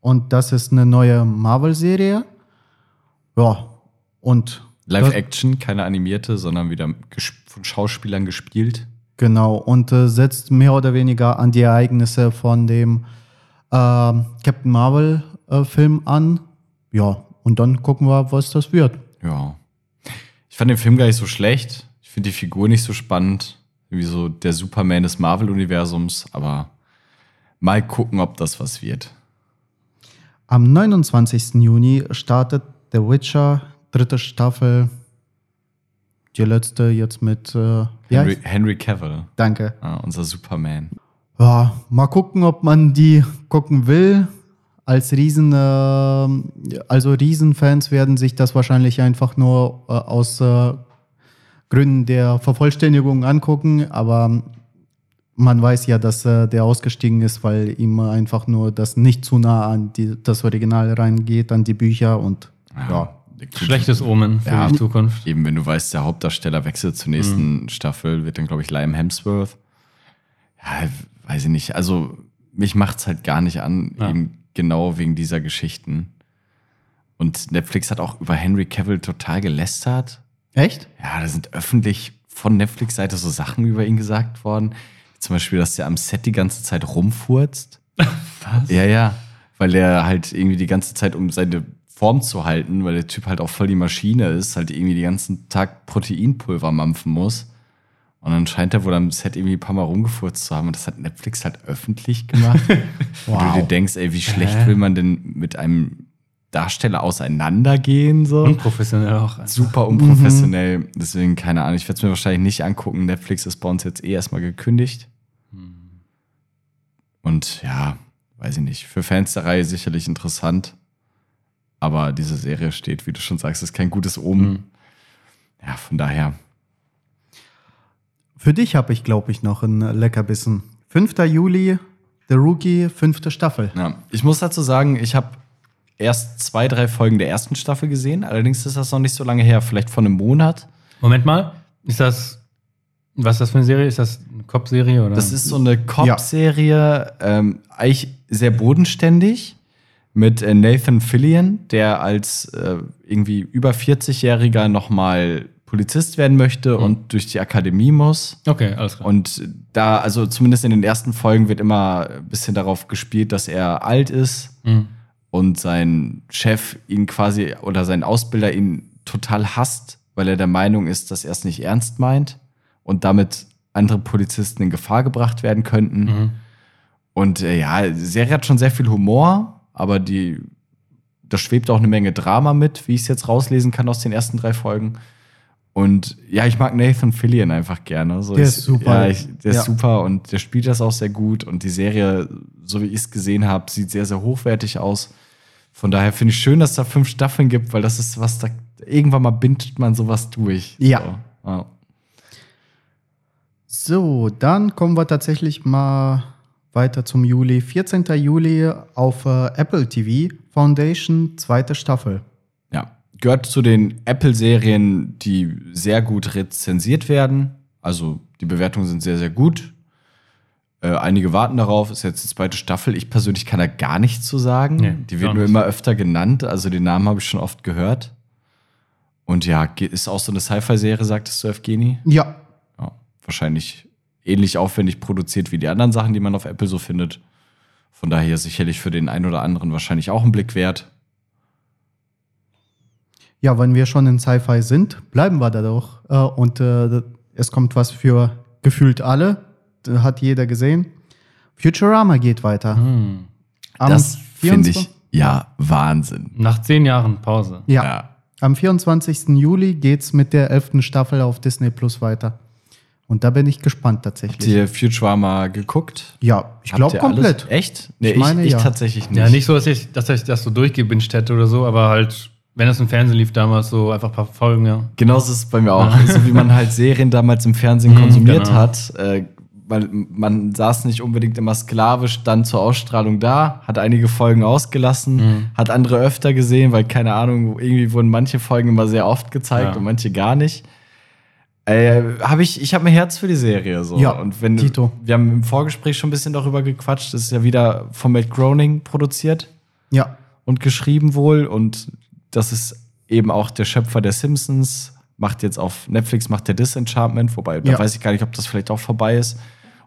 und das ist eine neue Marvel-Serie. Ja, und Live-Action, keine animierte, sondern wieder von Schauspielern gespielt. Genau, und äh, setzt mehr oder weniger an die Ereignisse von dem ähm, Captain Marvel-Film an. Ja, und dann gucken wir, was das wird. Ja. Ich fand den Film gar nicht so schlecht. Ich finde die Figur nicht so spannend. Wie so der Superman des Marvel-Universums. Aber mal gucken, ob das was wird. Am 29. Juni startet The Witcher, dritte Staffel. Die letzte jetzt mit. Äh, Henry, Henry Cavill, Danke. ja, unser Superman. Ja, mal gucken, ob man die gucken will. Als Riesen, äh, also Riesenfans werden sich das wahrscheinlich einfach nur äh, aus äh, Gründen der Vervollständigung angucken, aber man weiß ja, dass äh, der ausgestiegen ist, weil ihm einfach nur das nicht zu nah an die, das Original reingeht, an die Bücher und ja. Schlechtes Omen für Ja. die Zukunft. Eben, wenn du weißt, der Hauptdarsteller wechselt zur nächsten Staffel, wird dann, glaube ich, Liam Hemsworth. Ja, weiß ich nicht. Also, mich macht's halt gar nicht an, Ja. eben genau wegen dieser Geschichten. Und Netflix hat auch über Henry Cavill total gelästert. Echt? Ja, da sind öffentlich von Netflix-Seite so Sachen über ihn gesagt worden. Zum Beispiel, dass der am Set die ganze Zeit rumfurzt. Was? Ja, ja. Weil der halt irgendwie die ganze Zeit, um seine Form zu halten, weil der Typ halt auch voll die Maschine ist, halt irgendwie den ganzen Tag Proteinpulver mampfen muss. Und dann scheint er wohl am Set irgendwie ein paar Mal rumgefurzt zu haben. Und das hat Netflix halt öffentlich gemacht. Und du dir denkst, ey, wie schlecht Hä? will man denn mit einem Darsteller auseinandergehen? So? Unprofessionell auch. einfach. super unprofessionell. Deswegen, keine Ahnung, ich werde es mir wahrscheinlich nicht angucken. Netflix ist bei uns jetzt eh erstmal gekündigt. Und ja, weiß ich nicht. Für Fans der Reihe sicherlich interessant. Aber diese Serie steht, wie du schon sagst, ist kein gutes Omen. Mhm. Ja, von daher. Für dich habe ich, glaube ich, noch ein Leckerbissen. 5. Juli, The Rookie, fünfte Staffel. Ja. Ich muss dazu sagen, ich habe erst zwei, drei Folgen der ersten Staffel gesehen. Allerdings ist das noch nicht so lange her, vielleicht von einem Monat. Moment mal, ist das, was ist das für eine Serie? Ist das eine Cop-Serie? oder? Das ist so eine Cop-Serie, ähm, eigentlich sehr bodenständig mit äh, Nathan Fillion, der als äh, irgendwie über 40-Jähriger nochmal Polizist werden möchte und durch die Akademie muss. Okay, alles klar. Und da, also zumindest in den ersten Folgen wird immer ein bisschen darauf gespielt, dass er alt ist Mhm. und sein Chef ihn quasi oder sein Ausbilder ihn total hasst, weil er der Meinung ist, dass er es nicht ernst meint und damit andere Polizisten in Gefahr gebracht werden könnten. Mhm. Und äh, ja, die Serie hat schon sehr viel Humor, aber die, da schwebt auch eine Menge Drama mit, wie ich es jetzt rauslesen kann aus den ersten drei Folgen. Und ja, ich mag Nathan Fillion einfach gerne. So, Der ist super. Ja, ich, der ist Ja. super und der spielt das auch sehr gut. Und die Serie, so wie ich es gesehen habe, sieht sehr, sehr hochwertig aus. Von daher finde ich schön, dass da fünf Staffeln gibt, weil das ist was, da irgendwann mal bindet man sowas durch. Ja. So, ja. So, dann kommen wir tatsächlich mal weiter zum Juli. 14. Juli auf äh, Apple TV, Foundation, zweite Staffel. Ja, gehört zu den Apple-Serien, die sehr gut rezensiert werden. Also die Bewertungen sind sehr, sehr gut. Äh, einige warten darauf, ist jetzt die zweite Staffel. Ich persönlich kann da gar nichts zu sagen. Nee, die wird nur immer öfter genannt, also den Namen habe ich schon oft gehört. Und ja, ist auch so eine Sci-Fi-Serie, sagtest du, Evgeni? Ja, Ja, wahrscheinlich ähnlich aufwendig produziert wie die anderen Sachen, die man auf Apple so findet. Von daher sicherlich für den einen oder anderen wahrscheinlich auch ein Blick wert. ja, wenn wir schon in Sci-Fi sind, bleiben wir da doch. Äh, und äh, es kommt was für gefühlt alle. Das hat jeder gesehen. Futurama geht weiter. Am das finde ich 24. ja Wahnsinn. Nach zehn Jahren Pause. Ja. Am 24. Juli geht's mit der 11. Staffel auf Disney Plus weiter. Und da bin ich gespannt Habt tatsächlich. ihr Futurama geguckt? Ja, ich Habt glaube ihr alles- komplett. Echt? Nee, Ich meine, ich, ich ja. tatsächlich nicht. Ja, nicht so, dass ich, dass ich das so durchgebinged hätte oder so, aber halt, wenn das im Fernsehen lief damals, so einfach ein paar Folgen, ja. Genauso ist es bei mir auch. so wie man halt Serien damals im Fernsehen Mhm, konsumiert genau. hat. Äh, weil man saß nicht unbedingt immer sklavisch dann zur Ausstrahlung da, hat einige Folgen ausgelassen, Mhm. hat andere öfter gesehen, weil keine Ahnung, irgendwie wurden manche Folgen immer sehr oft gezeigt Ja. und manche gar nicht. Äh, hab ich ich habe ein Herz für die Serie so Ja, und wenn Tito. wir haben im Vorgespräch schon ein bisschen darüber gequatscht, das ist ja wieder von Matt Groening produziert Ja, und geschrieben wohl. Und das ist eben auch der Schöpfer der Simpsons. Macht jetzt auf Netflix, macht der Disenchantment, wobei da Ja. weiß ich gar nicht, ob das vielleicht auch vorbei ist.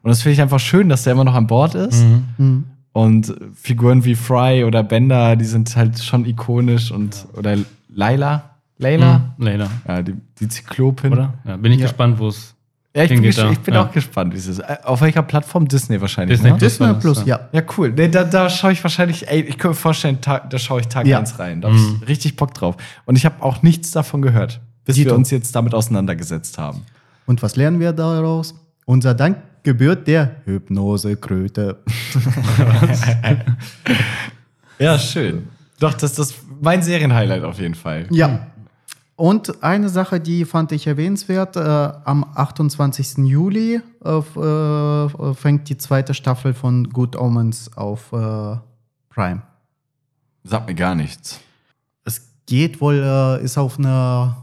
Und das finde ich einfach schön, dass der immer noch an Bord ist. Mhm. Und Figuren wie Fry oder Bender, die sind halt schon ikonisch und oder Laila, Layla, Mhm. Leider. ja, die, die Zyklopin. Oder? Ja, bin ich Ja. gespannt, wo es. Ja, ich ich bin Ja. auch gespannt, wie es ist. Äh, Auf welcher Plattform? Disney wahrscheinlich. Disney ne? Plus. Disney Plus, ja. ja. Cool. Nee, da, da schaue ich wahrscheinlich, ey, ich kann mir vorstellen, Tag, da schaue ich Tag Ja. 1 rein. Da habe Mhm. ich richtig Bock drauf. Und ich habe auch nichts davon gehört, bis Dito. wir uns jetzt damit auseinandergesetzt haben. Und was lernen wir daraus? Unser Dank gebührt der Hypnosekröte. Ja, schön. Doch, das ist das mein Serienhighlight auf jeden Fall. Ja. Und eine Sache, die fand ich erwähnenswert, äh, am 28. Juli äh, äh, fängt die zweite Staffel von Good Omens auf äh, Prime. Sagt mir gar nichts. Es geht wohl, äh, ist auf einer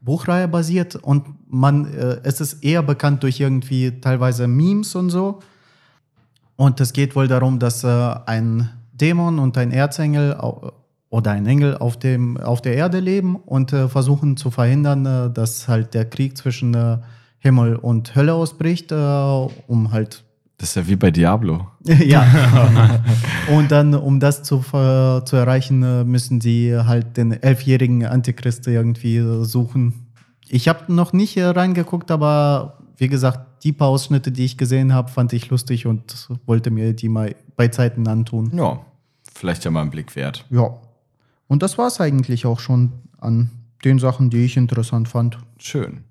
Buchreihe basiert und man, äh, es ist eher bekannt durch irgendwie teilweise Memes und so. Und es geht wohl darum, dass ein Dämon und ein Erzengel oder ein Engel auf, dem, auf der Erde leben und äh, versuchen zu verhindern, äh, dass halt der Krieg zwischen äh, Himmel und Hölle ausbricht, äh, um halt Das ist ja wie bei Diablo. ja. Und dann, um das zu, zu erreichen, äh, müssen sie halt den elfjährigen Antichrist irgendwie äh, suchen. Ich habe noch nicht reingeguckt, aber wie gesagt, die paar Ausschnitte, die ich gesehen habe, fand ich lustig und wollte mir die mal bei Zeiten antun. Ja, vielleicht ja mal einen Blick wert. Ja. Und das war es eigentlich auch schon an den Sachen, die ich interessant fand. Schön.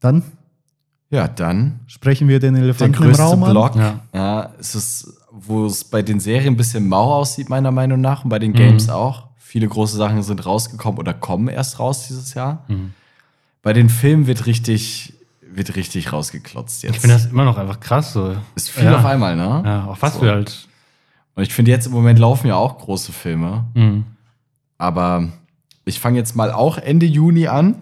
Dann Ja, dann sprechen wir den der Elefanten im größte Raum an. Block. Ja. Ja. es ist, wo es bei den Serien ein bisschen mau aussieht, meiner Meinung nach, und bei den Games auch. Viele große Sachen sind rausgekommen oder kommen erst raus dieses Jahr. Mhm. Bei den Filmen wird richtig, wird richtig rausgeklotzt jetzt. Ich finde das immer noch einfach krass so. ist viel ja. auf einmal, ne? Ja, auch was So. wir halt. Und ich finde jetzt im Moment laufen ja auch große Filme. Mhm. Aber ich fange jetzt mal auch Ende Juni an.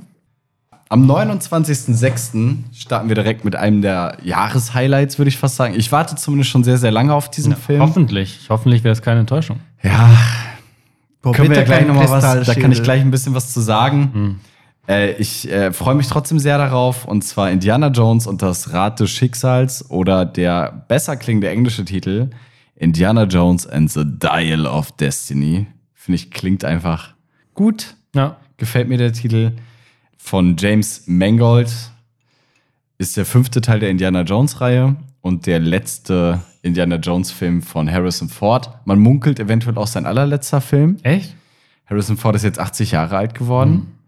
Am 29.06. starten wir direkt mit einem der Jahreshighlights, würde ich fast sagen. Ich warte zumindest schon sehr, sehr lange auf diesen Ja, Film. Hoffentlich. Hoffentlich wäre es keine Enttäuschung. Ja, Boah, können wir ja gleich kein noch mal was, da kann ich gleich ein bisschen was zu sagen. Mhm. Äh, ich äh, freue mich trotzdem sehr darauf. Und zwar Indiana Jones und das Rad des Schicksals oder der besser klingende englische Titel Indiana Jones and the Dial of Destiny. Finde ich, klingt einfach gut. Ja. Gefällt mir der Titel. Von James Mangold ist der fünfte Teil der Indiana Jones-Reihe und der letzte Indiana Jones-Film von Harrison Ford. Man munkelt eventuell auch sein allerletzter Film. Echt? Harrison Ford ist jetzt 80 Jahre alt geworden.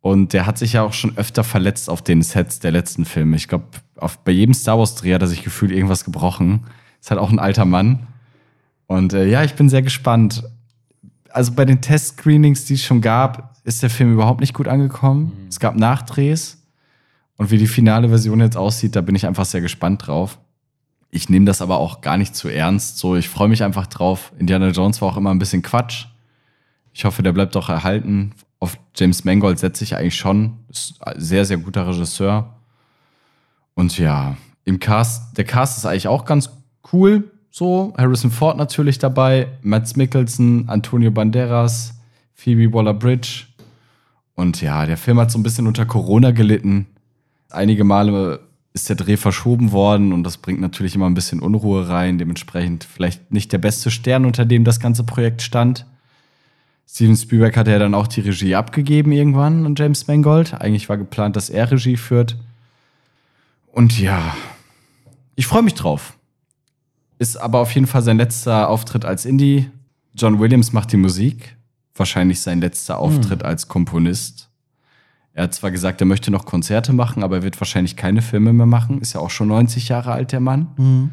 Und der hat sich ja auch schon öfter verletzt auf den Sets der letzten Filme. Ich glaube, bei jedem Star Wars-Dreh hat er sich gefühlt irgendwas gebrochen. Ist halt auch ein alter Mann. Und äh, ja, ich bin sehr gespannt. Also bei den Test-Screenings, die es schon gab, ist der Film überhaupt nicht gut angekommen. Es gab Nachdrehs. Und wie die finale Version jetzt aussieht, da bin ich einfach sehr gespannt drauf. Ich nehme das aber auch gar nicht zu ernst. So, ich freue mich einfach drauf. Indiana Jones war auch immer ein bisschen Quatsch. Ich hoffe, der bleibt auch erhalten. Auf James Mangold setze ich eigentlich schon. Ist ein sehr, sehr guter Regisseur. Und ja, im Cast, der Cast ist eigentlich auch ganz cool. So, Harrison Ford natürlich dabei, Mads Mikkelsen, Antonio Banderas, Phoebe Waller-Bridge. Und ja, der Film hat so ein bisschen unter Corona gelitten. Einige Male ist der Dreh verschoben worden und das bringt natürlich immer ein bisschen Unruhe rein. Dementsprechend vielleicht nicht der beste Stern, unter dem das ganze Projekt stand. Steven Spielberg hat ja dann auch die Regie abgegeben irgendwann an James Mangold. Eigentlich war geplant, dass er Regie führt. Und ja, ich freue mich drauf. Ist aber auf jeden Fall sein letzter Auftritt als Indie. John Williams macht die Musik. Wahrscheinlich sein letzter Auftritt als Komponist. Er hat zwar gesagt, er möchte noch Konzerte machen, aber er wird wahrscheinlich keine Filme mehr machen. Ist ja auch schon 90 Jahre alt, der Mann. Mhm.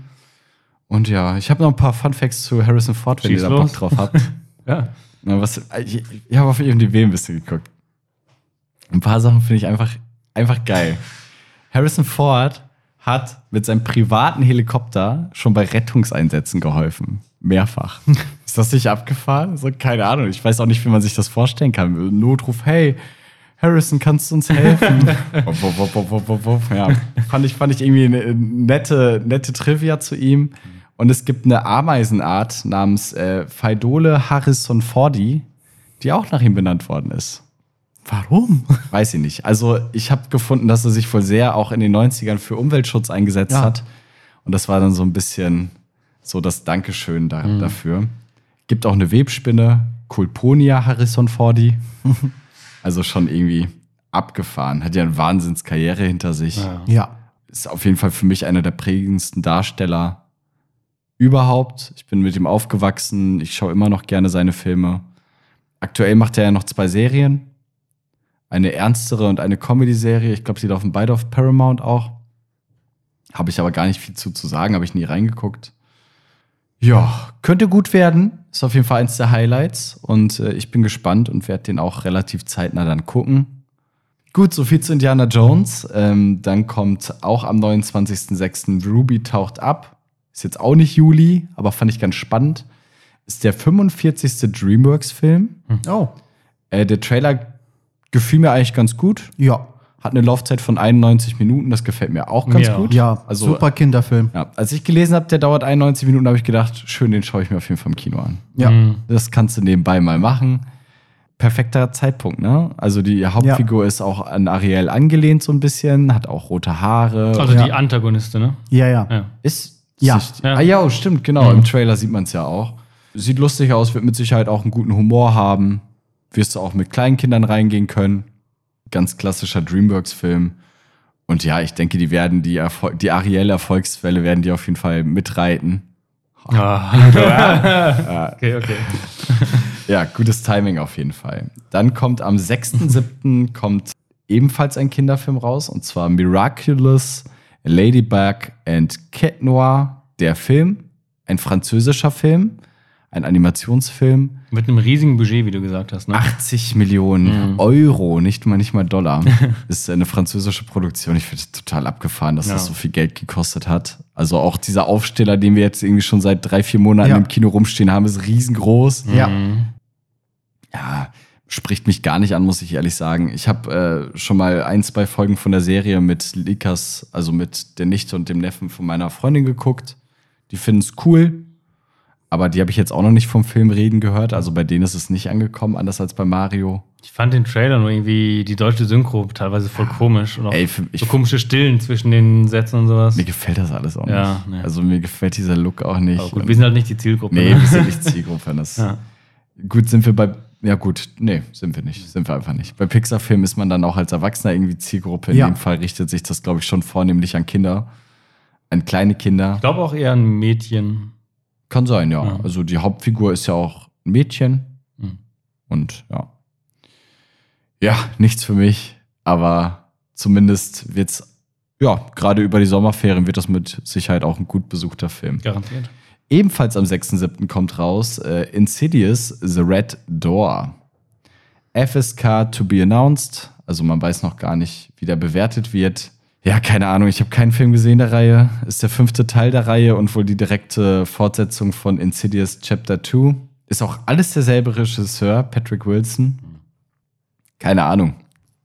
Und ja, ich habe noch ein paar Fun Facts zu Harrison Ford, wenn Schieß ihr da Bock drauf habt. Ja. Na, was, ich ich habe auf IMDb ein bisschen geguckt. Ein paar Sachen finde ich einfach, einfach geil. Harrison Ford hat mit seinem privaten Helikopter schon bei Rettungseinsätzen geholfen. Mehrfach. Ist das nicht abgefahren? So, keine Ahnung. Ich weiß auch nicht, wie man sich das vorstellen kann. Notruf, hey, Harrison, kannst du uns helfen? Ja, fand ich, fand ich irgendwie eine nette, nette Trivia zu ihm. Und es gibt eine Ameisenart namens äh, Phaidole Harrison Fordi, die auch nach ihm benannt worden ist. Warum? Weiß ich nicht. Also ich habe gefunden, dass er sich wohl sehr auch in den 90ern für Umweltschutz eingesetzt Ja. hat. Und das war dann so ein bisschen so das Dankeschön da, dafür. Gibt auch eine Webspinne, Culponia Harrison Fordi. also schon irgendwie abgefahren. Hat ja eine Wahnsinnskarriere hinter sich. Ja. Ja. Ist auf jeden Fall für mich einer der prägendsten Darsteller überhaupt. Ich bin mit ihm aufgewachsen. Ich schaue immer noch gerne seine Filme. Aktuell macht er ja noch zwei Serien. Eine ernstere und eine Comedy-Serie. Ich glaube, sie laufen beide auf Paramount auch. Habe ich aber gar nicht viel zu, zu sagen, habe ich nie reingeguckt. Ja, könnte gut werden. Ist auf jeden Fall eins der Highlights. Und äh, ich bin gespannt und werde den auch relativ zeitnah dann gucken. Gut, soviel zu Indiana Jones. Ähm, dann kommt auch am 29.06. Ruby taucht ab. Ist jetzt auch nicht Juli, aber fand ich ganz spannend. Ist der 45. DreamWorks-Film. Oh, Äh, der Trailer gefiel mir eigentlich ganz gut. ja. Hat eine Laufzeit von 91 Minuten. Das gefällt mir auch ganz Ja. gut. Ja, also super Kinderfilm. Ja, als ich gelesen habe, der dauert 91 Minuten, habe ich gedacht, schön, den schaue ich mir auf jeden Fall im Kino an. Ja. Mhm. Das kannst du nebenbei mal machen. Perfekter Zeitpunkt, ne? Also die Hauptfigur ist auch an Ariel angelehnt so ein bisschen, hat auch rote Haare. Also Ja. die Antagonistin, ne? Ja, ja. Ja. ist Ja. sich- Ja. Ah ja, stimmt, genau. Mhm. Im Trailer sieht man es ja auch. Sieht lustig aus, wird mit Sicherheit auch einen guten Humor haben. Wirst du auch mit kleinen Kindern reingehen können. Ganz klassischer DreamWorks-Film. Und ja, ich denke, die werden die, Erfol die Ariel-Erfolgswelle werden die auf jeden Fall mitreiten. Ah. okay, okay. Ja, gutes Timing auf jeden Fall. Dann kommt am 6.7. kommt ebenfalls ein Kinderfilm raus und zwar Miraculous Ladybug and Cat Noir, der Film, ein französischer Film, ein Animationsfilm, Mit einem riesigen Budget, wie du gesagt hast, ne? 80 Millionen Mhm. Euro, nicht mal nicht mal Dollar. ist eine französische Produktion. Ich finde es total abgefahren, dass Ja. das so viel Geld gekostet hat. Also auch dieser Aufsteller, den wir jetzt irgendwie schon seit drei, vier Monaten Ja. im Kino rumstehen haben, ist riesengroß Ja. Mhm. ja, spricht mich gar nicht an, muss ich ehrlich sagen. Ich habe äh, schon mal ein, zwei Folgen von der Serie mit Likas, also mit der Nichte und dem Neffen von meiner Freundin geguckt. Die finden es cool, aber die habe ich jetzt auch noch nicht vom Film reden gehört. Also bei denen ist es nicht angekommen, anders als bei Mario. Ich fand den Trailer nur irgendwie, die deutsche Synchro teilweise voll komisch. Und auch Ey, für- so komische Stillen zwischen den Sätzen und sowas. Mir gefällt das alles auch Ja, nicht. nee. Also mir gefällt dieser Look auch nicht. Aber gut, Und- wir sind halt nicht die Zielgruppe. nee, ne? wir sind nicht Zielgruppe. Das, Ja. Gut, sind wir bei. Ja, gut, nee, sind wir nicht. Sind wir einfach nicht. Bei Pixar-Filmen ist man dann auch als Erwachsener irgendwie Zielgruppe. In Ja. dem Fall richtet sich das, glaube ich, schon vornehmlich an Kinder. An kleine Kinder. Ich glaube auch eher ein Mädchen. Kann sein, ja. Ja. Also die Hauptfigur ist ja auch ein Mädchen. Hm. Und ja. Ja, nichts für mich. Aber zumindest wird's, ja, gerade über die Sommerferien wird das mit Sicherheit auch ein gut besuchter Film. Garantiert. Ebenfalls am 6.7. kommt raus äh, Insidious The Red Door. FSK to be announced. Also man weiß noch gar nicht, wie der bewertet wird. Ja, keine Ahnung, ich habe keinen Film gesehen der Reihe. Ist der fünfte Teil der Reihe und wohl die direkte Fortsetzung von Insidious Chapter 2. Ist auch alles derselbe Regisseur, Patrick Wilson. Keine Ahnung.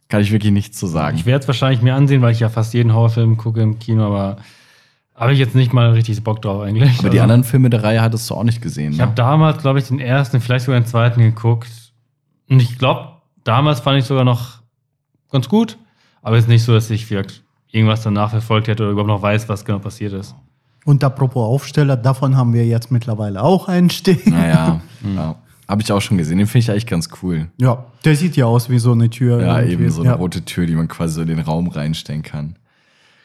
Kann ich wirklich nichts zu sagen. Ich werde es wahrscheinlich mir ansehen, weil ich ja fast jeden Horrorfilm gucke im Kino, aber habe ich jetzt nicht mal richtig Bock drauf eigentlich. Aber die Also, anderen Filme der Reihe hattest du auch nicht gesehen. Ich Ne? habe damals, glaube ich, den ersten, vielleicht sogar den zweiten geguckt. Und ich glaube, damals fand ich sogar noch ganz gut. Aber jetzt nicht so, dass ich vielleicht irgendwas danach verfolgt hätte oder überhaupt noch weiß, was genau passiert ist. Und apropos Aufsteller, davon haben wir jetzt mittlerweile auch einen stehen. Naja, ja. habe ich auch schon gesehen. Den finde ich eigentlich ganz cool. Ja, der sieht ja aus wie so eine Tür. Ja, irgendwie. eben so eine ja. rote Tür, die man quasi so in den Raum reinstellen kann.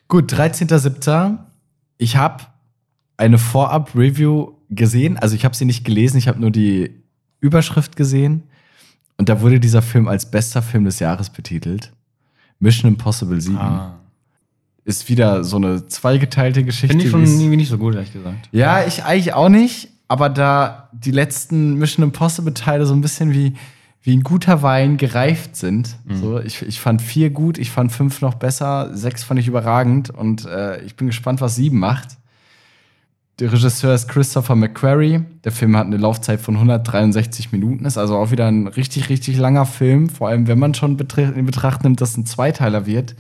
Gut, 13.07. Ich habe eine Vorab-Review gesehen. Also ich habe sie nicht gelesen, ich habe nur die Überschrift gesehen. Und da wurde dieser Film als bester Film des Jahres betitelt. Mission Impossible 7. Ah. Ist wieder so eine zweigeteilte Geschichte. Finde ich schon irgendwie nicht so gut, ehrlich gesagt. Ja, ich eigentlich auch nicht. Aber da die letzten Mission Impossible Teile so ein bisschen wie, wie ein guter Wein gereift sind. So, ich, ich fand vier gut, ich fand fünf noch besser, sechs fand ich überragend und äh, ich bin gespannt, was sieben macht. Der Regisseur ist Christopher McQuarrie. Der Film hat eine Laufzeit von 163 Minuten, ist also auch wieder ein richtig, richtig langer Film. Vor allem, wenn man schon in Betracht nimmt, dass es ein Zweiteiler wird.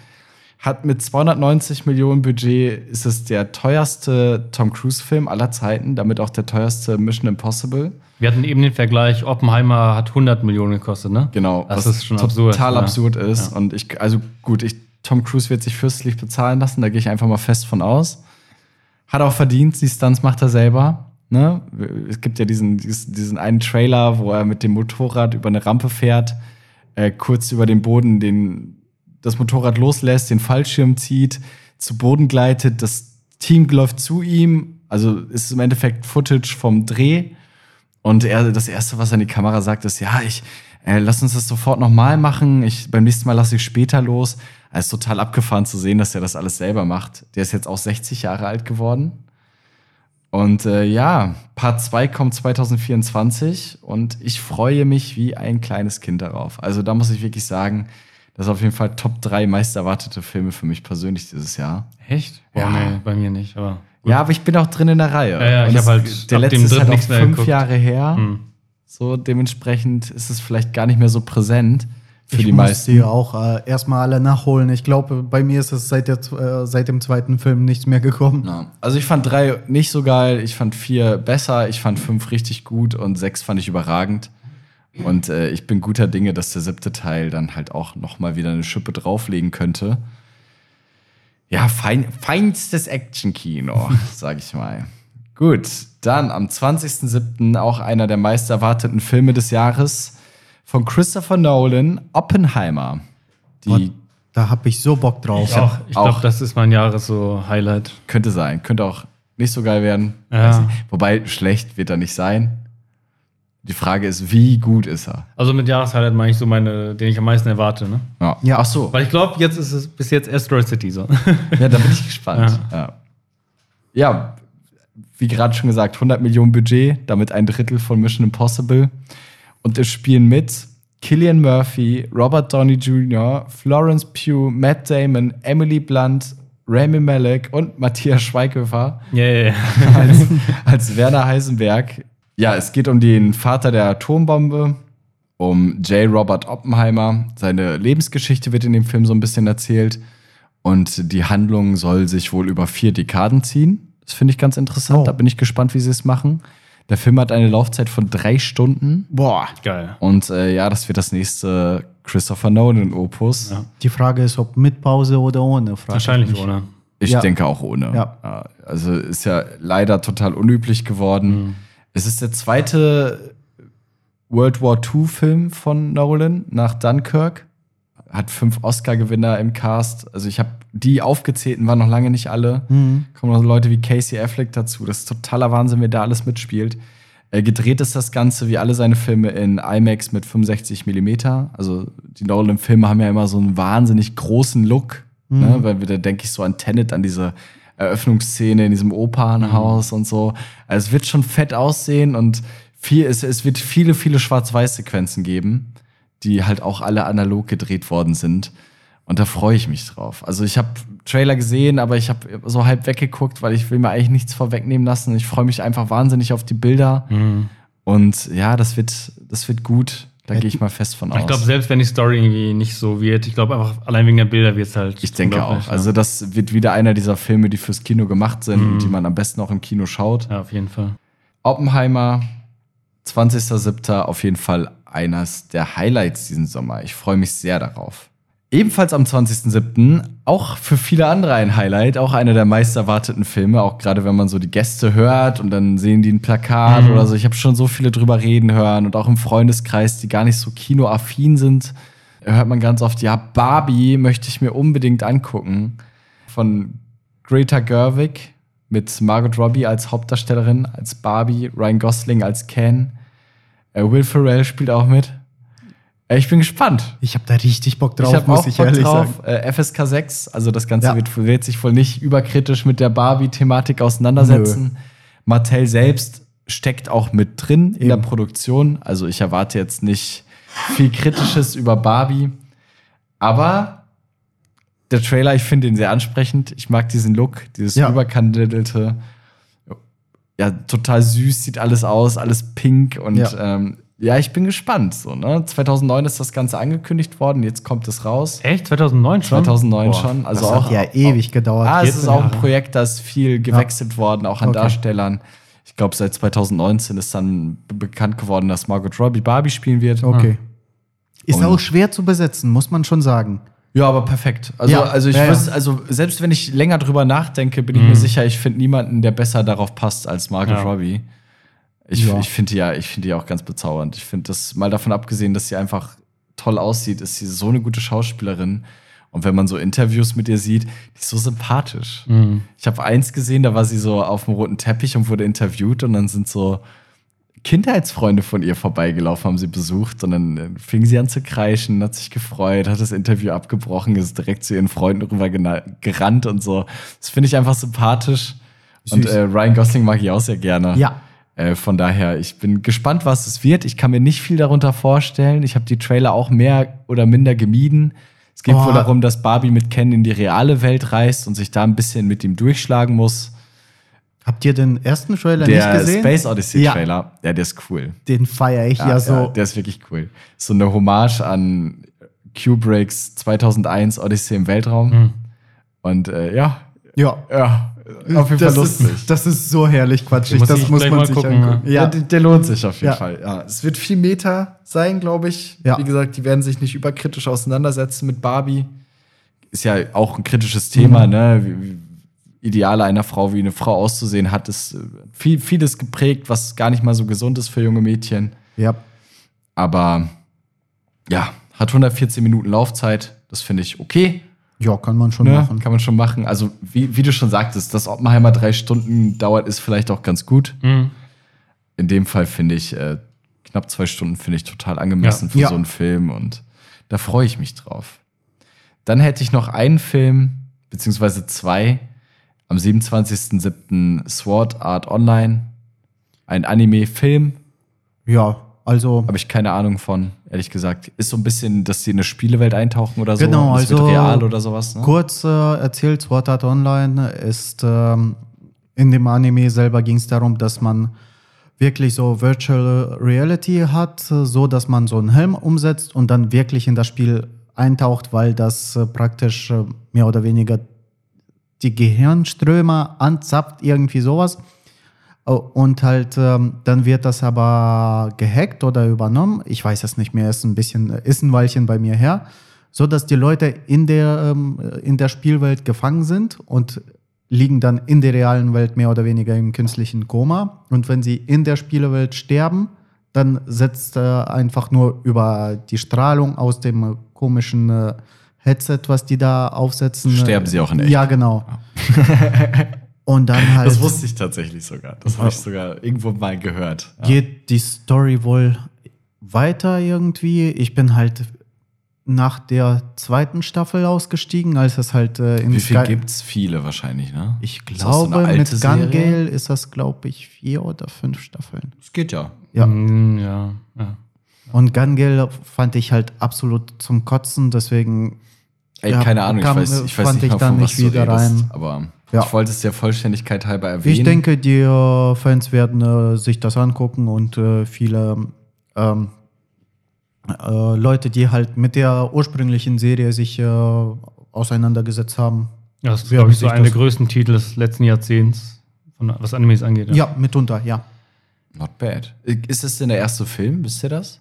Hat mit 290 Millionen Budget ist es der teuerste Tom Cruise-Film aller Zeiten, damit auch der teuerste Mission Impossible. Wir hatten eben den Vergleich, Oppenheimer hat 100 Millionen gekostet, ne? Genau, Das was ist schon absurd. total ja. absurd ist. Ja. Und ich, also gut, ich, Tom Cruise wird sich fürstlich bezahlen lassen, da gehe ich einfach mal fest von aus. Hat auch verdient, die Stunts macht er selber. Ne? Es gibt ja diesen, diesen, diesen einen Trailer, wo er mit dem Motorrad über eine Rampe fährt, äh, kurz über den Boden den, das Motorrad loslässt, den Fallschirm zieht, zu Boden gleitet, das Team läuft zu ihm. Also ist im Endeffekt Footage vom Dreh. Und er, das Erste, was er in die Kamera sagt, ist, ja, ich, äh, lass uns das sofort nochmal machen. Ich, beim nächsten Mal lasse ich später los. Es ist total abgefahren zu sehen, dass er das alles selber macht. Der ist jetzt auch 60 Jahre alt geworden. Und äh, ja, Part 2 kommt 2024 und ich freue mich wie ein kleines Kind darauf. Also da muss ich wirklich sagen, das ist auf jeden Fall Top 3 meist erwartete Filme für mich persönlich dieses Jahr. Echt? Ja. Oh, nee, bei mir nicht, aber. gut. Ja, aber ich bin auch drin in der Reihe. Ja, ja, ich Und hab es- halt der letzte ist halt auch fünf geguckt. Jahre her. Hm. So dementsprechend ist es vielleicht gar nicht mehr so präsent für ich die muss meisten. die auch äh, erstmal alle nachholen. Ich glaube, bei mir ist es seit, der, äh, seit dem zweiten Film nichts mehr gekommen. Ja. Also ich fand drei nicht so geil, ich fand vier besser, ich fand fünf richtig gut und sechs fand ich überragend. Und äh, ich bin guter Dinge, dass der siebte Teil dann halt auch noch mal wieder eine Schippe drauflegen könnte. Ja, fein, feinstes Action-Kino, sag ich mal. Gut, dann am 20.07. auch einer der meist erwarteten Filme des Jahres von Christopher Nolan, Oppenheimer. Die da habe ich so Bock drauf. Ich auch. Ich glaube, das ist mein Jahres so Highlight. Könnte sein. Könnte auch nicht so geil werden. Ja. Wobei, schlecht wird er nicht sein. Die Frage ist, wie gut ist er? Also mit Jahreshighlight meine ich so meine, den ich am meisten erwarte, ne? Ja. Ja. Ach so. Weil ich glaube, jetzt ist es bis jetzt Asteroid City so. Ja, da bin ich gespannt. Ja. ja, wie gerade schon gesagt, 100 Millionen Budget, damit ein Drittel von Mission Impossible. Und es spielen mit Killian Murphy, Robert Downey Jr., Florence Pugh, Matt Damon, Emily Blunt, Rami Malek und Matthias Schweighöfer. Ja, ja, ja. als, als Werner Heisenberg. Ja, es geht um den Vater der Atombombe, um J. Robert Oppenheimer. Seine Lebensgeschichte wird in dem Film so ein bisschen erzählt. Und die Handlung soll sich wohl über vier Dekaden ziehen. Das finde ich ganz interessant. Oh. Da bin ich gespannt, wie sie es machen. Der Film hat eine Laufzeit von drei Stunden. Boah. Geil. Und äh, ja, das wird das nächste Christopher Nolan-Opus. Ja. Die Frage ist, ob mit Pause oder ohne. ich Wahrscheinlich mich. ohne. Ich Ja. denke auch ohne. Ja. Also ist ja leider total unüblich geworden. Es ist der zweite World War II-Film von Nolan nach Dunkirk. Hat fünf Oscar-Gewinner im Cast. Also ich habe die aufgezählten, waren noch lange nicht alle. Mhm. Kommen noch Leute wie Casey Affleck dazu. Das ist totaler Wahnsinn, wer da alles mitspielt. Äh, gedreht ist das Ganze wie alle seine Filme in IMAX mit 65 Millimeter. Also die Nolan-Filme haben ja immer so einen wahnsinnig großen Look. Ne? Weil wir da denke ich so an Tenet, an diese Eröffnungsszene in diesem Opernhaus und so. Also es wird schon fett aussehen und viel, es, es wird viele, viele Schwarz-Weiß-Sequenzen geben, die halt auch alle analog gedreht worden sind. Und da freue ich mich drauf. Also ich habe Trailer gesehen, aber ich habe so halb weggeguckt, weil ich will mir eigentlich nichts vorwegnehmen lassen. Ich freue mich einfach wahnsinnig auf die Bilder. Mhm. Und ja, das wird, das wird gut. Da gehe ich mal fest von aus. Ich glaube, selbst wenn die Story irgendwie nicht so wird, ich glaube einfach allein wegen der Bilder wird es halt. Ich denke auch. Also das wird wieder einer dieser Filme, die fürs Kino gemacht sind Mhm. und die man am besten auch im Kino schaut. Ja, auf jeden Fall. Oppenheimer, 20.07. auf jeden Fall eines der Highlights diesen Sommer. Ich freue mich sehr darauf. Ebenfalls am 20.07. auch für viele andere ein Highlight, auch einer der meist erwarteten Filme, auch gerade wenn man so die Gäste hört und dann sehen die ein Plakat Mhm. oder so. Ich habe schon so viele drüber reden hören und auch im Freundeskreis, die gar nicht so kinoaffin sind, hört man ganz oft, ja, Barbie möchte ich mir unbedingt angucken. Von Greta Gerwig mit Margot Robbie als Hauptdarstellerin, als Barbie, Ryan Gosling als Ken. Äh, Will Ferrell spielt auch mit. Ich bin gespannt. Ich habe da richtig Bock drauf, ich muss auch ich Bock ehrlich drauf. sagen. Äh, FSK 6, also das Ganze Ja. wird, wird sich wohl nicht überkritisch mit der Barbie-Thematik auseinandersetzen. Mattel selbst steckt auch mit drin in der Eben. Produktion. Also ich erwarte jetzt nicht viel Kritisches über Barbie. Aber der Trailer, ich finde ihn sehr ansprechend. Ich mag diesen Look, dieses Ja. überkandidelte. Ja, total süß sieht alles aus, alles pink und Ja. ähm, ja, ich bin gespannt. So, ne? 2009 ist das Ganze angekündigt worden, jetzt kommt es raus. Echt? 2009 schon? 2009 Boah. schon. Also das auch, hat ja ewig gedauert. Ah, es 14 ist auch ein. Projekt, da ist viel gewechselt worden, auch an Okay. Darstellern. Ich glaube, seit 2019 ist dann be- bekannt geworden, dass Margot Robbie Barbie spielen wird. okay. Ist Und- auch schwer zu besetzen, muss man schon sagen. Ja, aber perfekt. Also, Ja, also ich ja, ja. wüsste, also selbst wenn ich länger drüber nachdenke, bin ich Mhm. mir sicher, ich finde niemanden, der besser darauf passt als Margot Ja. Robbie. Ich, Ja. ich finde die ja, ich finde die auch ganz bezaubernd. Ich finde das mal davon abgesehen, dass sie einfach toll aussieht, ist sie so eine gute Schauspielerin. Und wenn man so Interviews mit ihr sieht, die ist so sympathisch. Mhm. Ich habe eins gesehen, da war sie so auf dem roten Teppich und wurde interviewt und dann sind so Kindheitsfreunde von ihr vorbeigelaufen, haben sie besucht und dann fing sie an zu kreischen, hat sich gefreut, hat das Interview abgebrochen, ist direkt zu ihren Freunden rüber gerannt und so. Das finde ich einfach sympathisch Und Süß. äh, Ryan Gosling mag ich auch sehr gerne. Ja. Äh, von daher, ich bin gespannt, was es wird. Ich kann mir nicht viel darunter vorstellen. Ich habe die Trailer auch mehr oder minder gemieden. Es geht Oh. wohl darum, dass Barbie mit Ken in die reale Welt reist und sich da ein bisschen mit ihm durchschlagen muss. Habt ihr den ersten Trailer nicht Der gesehen? Space Odyssey Ja. Trailer, ja, der ist cool. Den feiere ich ja, so. der ist wirklich cool. So eine Hommage an Kubricks 2001 Odyssey im Weltraum. Hm. Und äh, ja, ja. ja, auf jeden Fall Das lustig. ist, das ist so herrlich quatschig. das muss man mal sich gucken, angucken. Ja, Ja. der, der lohnt sich auf jeden Ja. Fall. Ja, es wird viel Meta sein, glaube ich. Ja. Wie gesagt, die werden sich nicht überkritisch auseinandersetzen mit Barbie. Ist ja auch ein kritisches Thema, Mhm. ne? Wie, wie Ideale einer Frau, wie eine Frau auszusehen hat, ist äh, viel, vieles geprägt, was gar nicht mal so gesund ist für junge Mädchen. ja. Aber ja, hat 114 Minuten Laufzeit. Das finde ich okay. Ja, kann man schon Ne? machen. Kann man schon machen. Also, wie, wie du schon sagtest, dass Oppenheimer drei Stunden dauert, ist vielleicht auch ganz gut. Hm. in dem Fall finde ich, äh, knapp zwei Stunden finde ich total angemessen Ja. für Ja. so einen Film und da freue ich mich drauf. Dann hätte ich noch einen Film, beziehungsweise zwei, am 27.07. Sword Art Online, ein Anime-Film, Ja, also habe ich keine Ahnung von, ehrlich gesagt. Ist so ein bisschen, dass sie in eine Spielewelt eintauchen oder so. Genau, wird also real oder sowas. Ne? kurz äh, erzählt, Sword Art Online ist ähm, in dem Anime selber ging es darum, dass man wirklich so Virtual Reality hat, so dass man so einen Helm umsetzt und dann wirklich in das Spiel eintaucht, weil das äh, praktisch äh, mehr oder weniger die Gehirnströme anzapft, irgendwie sowas. Oh, Und halt, ähm, dann wird das aber gehackt oder übernommen. Ich weiß es nicht mehr, ist ein bisschen, ist ein Weilchen bei mir her. So dass die Leute in der, ähm, in der Spielwelt gefangen sind und liegen dann in der realen Welt mehr oder weniger im künstlichen Koma. Und wenn sie in der Spielewelt sterben, dann setzt äh, einfach nur über die Strahlung aus dem äh, komischen äh, Headset, was die da aufsetzen. Sterben sie auch in echt. Ja, genau. Und dann halt Das wusste ich tatsächlich sogar. Das habe ich sogar irgendwo mal gehört. Ja. geht die Story wohl weiter irgendwie. Ich bin halt nach der zweiten Staffel ausgestiegen, als es halt äh, in Wie viel Sky- gibt's? Viele wahrscheinlich, ne? Ich so glaube, alte mit? Gun Gale ist das, glaube ich, vier oder fünf Staffeln. Das geht ja. Ja. Hm, ja, ja. Und Gun Gale fand ich halt absolut zum Kotzen, deswegen Ey, keine Ahnung, ich kam- weiß, ich weiß fand nicht ich mal, was nicht wieder redest, rein. aber Ja. ich wollte es der Vollständigkeit halber erwähnen. ich denke, die äh, Fans werden äh, sich das angucken und äh, viele ähm, äh, Leute, die halt mit der ursprünglichen Serie sich äh, auseinandergesetzt haben. Ja, Das ist, glaube ich, so einer der größten Titel des letzten Jahrzehnts, von, was Animes angeht. Ja, mitunter, ja. Not bad. Ist das denn der erste Film? Wisst ihr das?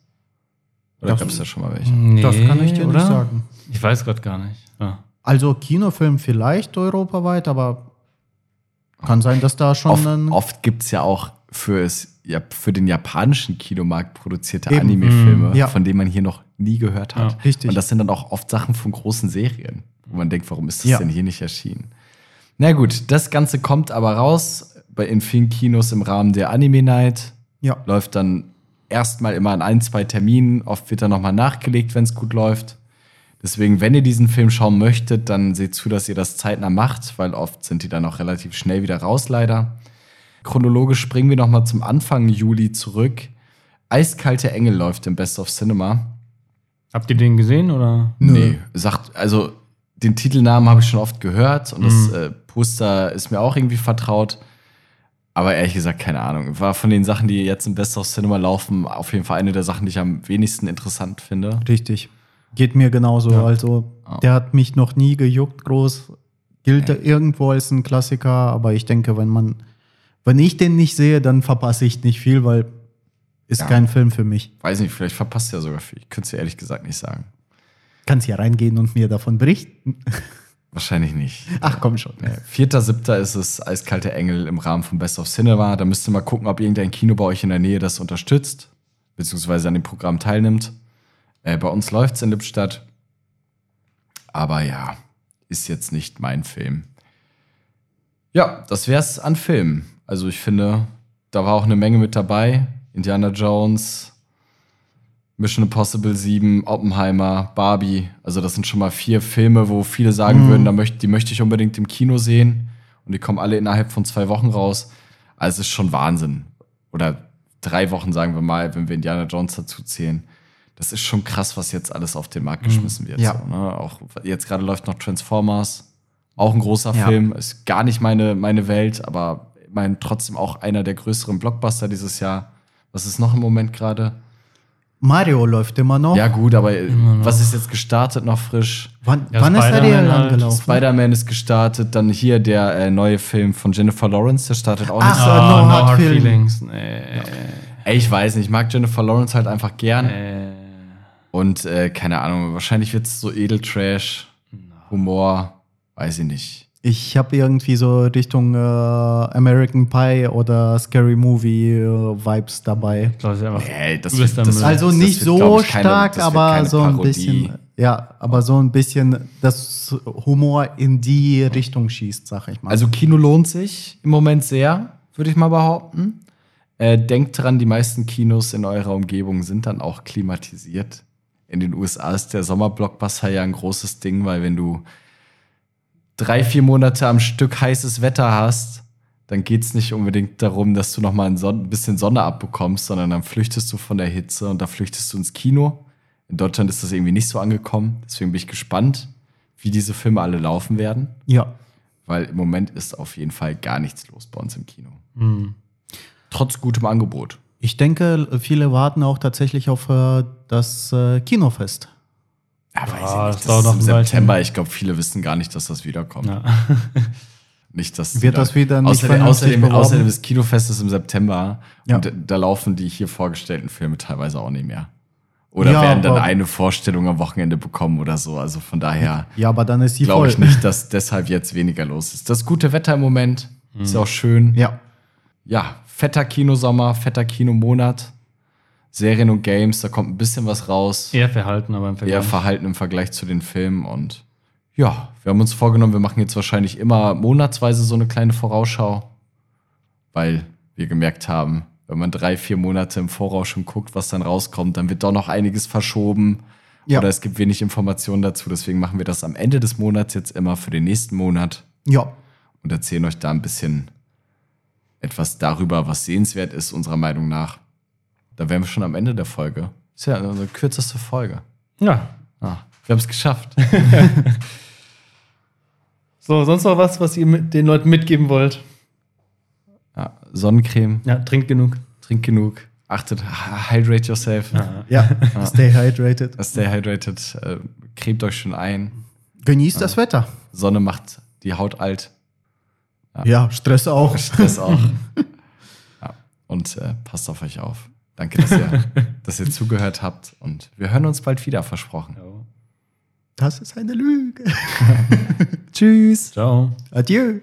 Oder gab es da schon mal welche? Nee, das kann ich dir oder? nicht sagen. Ich weiß gerade gar nicht. Ja. Also Kinofilm vielleicht europaweit, aber kann sein, dass da schon Oft, oft gibt es ja auch für, es, ja, für den japanischen Kinomarkt produzierte. Anime-Filme, ja. von denen man hier noch nie gehört hat. Ja, richtig. Und das sind dann auch oft Sachen von großen Serien, wo man denkt, warum ist das Ja. denn hier nicht erschienen? Na gut, das Ganze kommt aber raus bei in vielen Kinos im Rahmen der Anime Night. ja. Läuft dann erstmal immer an ein, zwei Terminen. Oft wird dann nochmal nachgelegt, wenn es gut läuft. Deswegen, wenn ihr diesen Film schauen möchtet, dann seht zu, dass ihr das zeitnah macht, weil oft sind die dann auch relativ schnell wieder raus, leider. Chronologisch springen wir nochmal zum Anfang Juli zurück. Eiskalte Engel läuft im Best of Cinema. Habt ihr den gesehen oder? Nee, sagt, also den Titelnamen habe ich schon oft gehört und das Mhm. äh, Poster ist mir auch irgendwie vertraut. Aber ehrlich gesagt, keine Ahnung. War von den Sachen, die jetzt im Best of Cinema laufen, auf jeden Fall eine der Sachen, die ich am wenigsten interessant finde. Richtig. Geht mir genauso. Ja. Also, Ja. der hat mich noch nie gejuckt, groß. Gilt irgendwo als ein Klassiker, aber ich denke, wenn man, wenn ich den nicht sehe, dann verpasse ich nicht viel, weil ist Ja. kein Film für mich. Weiß nicht, vielleicht verpasst ja sogar viel. Ich könnte es dir ehrlich gesagt nicht sagen. Kannst ja reingehen und mir davon berichten. Wahrscheinlich nicht. Ach komm schon. Vierter, siebter ist es Eiskalte Engel im Rahmen von Best of Cinema. Da müsst ihr mal gucken, ob irgendein Kino bei euch in der Nähe das unterstützt, beziehungsweise an dem Programm teilnimmt. Äh, bei uns läuft's in Lippstadt. Aber ja, ist jetzt nicht mein Film. Ja, das wär's an Filmen. Also ich finde, da war auch eine Menge mit dabei. Indiana Jones, Mission Impossible 7, Oppenheimer, Barbie. Also das sind schon mal vier Filme, wo viele sagen Mhm. würden, da möcht, die möchte ich unbedingt im Kino sehen. und die kommen alle innerhalb von zwei Wochen raus. Also es ist schon Wahnsinn. Oder drei Wochen, sagen wir mal, wenn wir Indiana Jones dazu zählen. Das ist schon krass, was jetzt alles auf den Markt geschmissen wird. Ja. So, ne? Auch jetzt gerade läuft noch Transformers. Auch ein großer Ja. Film. Ist gar nicht meine, meine Welt, aber ich meine, trotzdem auch einer der größeren Blockbuster dieses Jahr. Was ist noch im Moment gerade? Mario läuft immer noch. Ja, gut, aber was ist jetzt gestartet noch frisch? Wann, Ja, wann ist er Spider-Man dir halt. angelaufen? Spider-Man ist gestartet, dann hier der äh, neue Film von Jennifer Lawrence, der startet auch Ach, nicht. so, Ah, No Hard Feelings. Nee. Ey, ich weiß nicht, ich mag Jennifer Lawrence halt einfach gern. Äh, Und äh, keine Ahnung, wahrscheinlich wird es so Edeltrash, Humor, weiß ich nicht. Ich habe irgendwie so Richtung äh, American Pie oder Scary Movie äh, Vibes dabei. ich glaube, es ist einfach Ey, das wird- das-. Also das nicht wird, so glaub ich, keine- stark, das aber so ein Parodie. bisschen. Ja, aber so ein bisschen das Humor in die Richtung schießt, sag ich mal. Also Kino lohnt sich im Moment sehr, würde ich mal behaupten. Äh, denkt dran, die meisten Kinos in eurer Umgebung sind dann auch klimatisiert. In den USA ist der Sommerblockbuster ja ein großes Ding, weil wenn du drei, vier Monate am Stück heißes Wetter hast, dann geht's nicht unbedingt darum, dass du noch mal ein, Son ein bisschen Sonne abbekommst, sondern dann flüchtest du von der Hitze und da flüchtest du ins Kino. In Deutschland ist das irgendwie nicht so angekommen. Deswegen bin ich gespannt, wie diese Filme alle laufen werden ja. weil im Moment ist auf jeden Fall gar nichts los bei uns im Kino. Hm. Trotz gutem Angebot. Ich denke, viele warten auch tatsächlich auf äh, das äh, Kinofest. Ja, weiß Ja, ich nicht. Das ist noch im Weilchen. September. Ich glaube, viele wissen gar nicht, dass das wiederkommt. Ja. Nicht, dass Wird das wieder nicht außerdem, außerdem, außerdem das Kinofest ist im September Ja. und da laufen die hier vorgestellten Filme teilweise auch nicht mehr. Oder Ja, werden dann aber- eine Vorstellung am Wochenende bekommen oder so. Also von daher Ja, aber dann ist sie glaube voll. ich nicht, dass deshalb jetzt weniger los ist. Das gute Wetter im Moment ist ja auch schön. Ja. ja, fetter Kinosommer, fetter Kinomonat. Serien und Games, da kommt ein bisschen was raus. Eher verhalten, aber im Eher Vergleich. Verhalten im Vergleich zu den Filmen. Und ja, wir haben uns vorgenommen, wir machen jetzt wahrscheinlich immer monatsweise so eine kleine Vorausschau, weil wir gemerkt haben, wenn man drei, vier Monate im Voraus schon guckt, was dann rauskommt, dann wird doch noch einiges verschoben. Ja. Oder es gibt wenig Informationen dazu. Deswegen machen wir das am Ende des Monats jetzt immer für den nächsten Monat Ja. und erzählen euch da ein bisschen etwas darüber, was sehenswert ist, unserer Meinung nach. Da wären wir schon am Ende der Folge. Ist ja eine kürzeste Folge. Ja. Ah, wir haben es geschafft. So, sonst noch was, was ihr mit den Leuten mitgeben wollt? Ja, Sonnencreme, Ja, trinkt genug. trinkt genug, achtet, hydrate yourself, Ja. Stay hydrated. stay hydrated, äh, cremt euch schon ein. Genießt das Wetter. Sonne macht die Haut alt, Ja, Stress auch. Stress auch. ja, und äh, passt auf euch auf. Danke, dass ihr, dass ihr zugehört habt und wir hören uns bald wieder, versprochen. Das ist eine Lüge. Tschüss. Ciao. Adieu.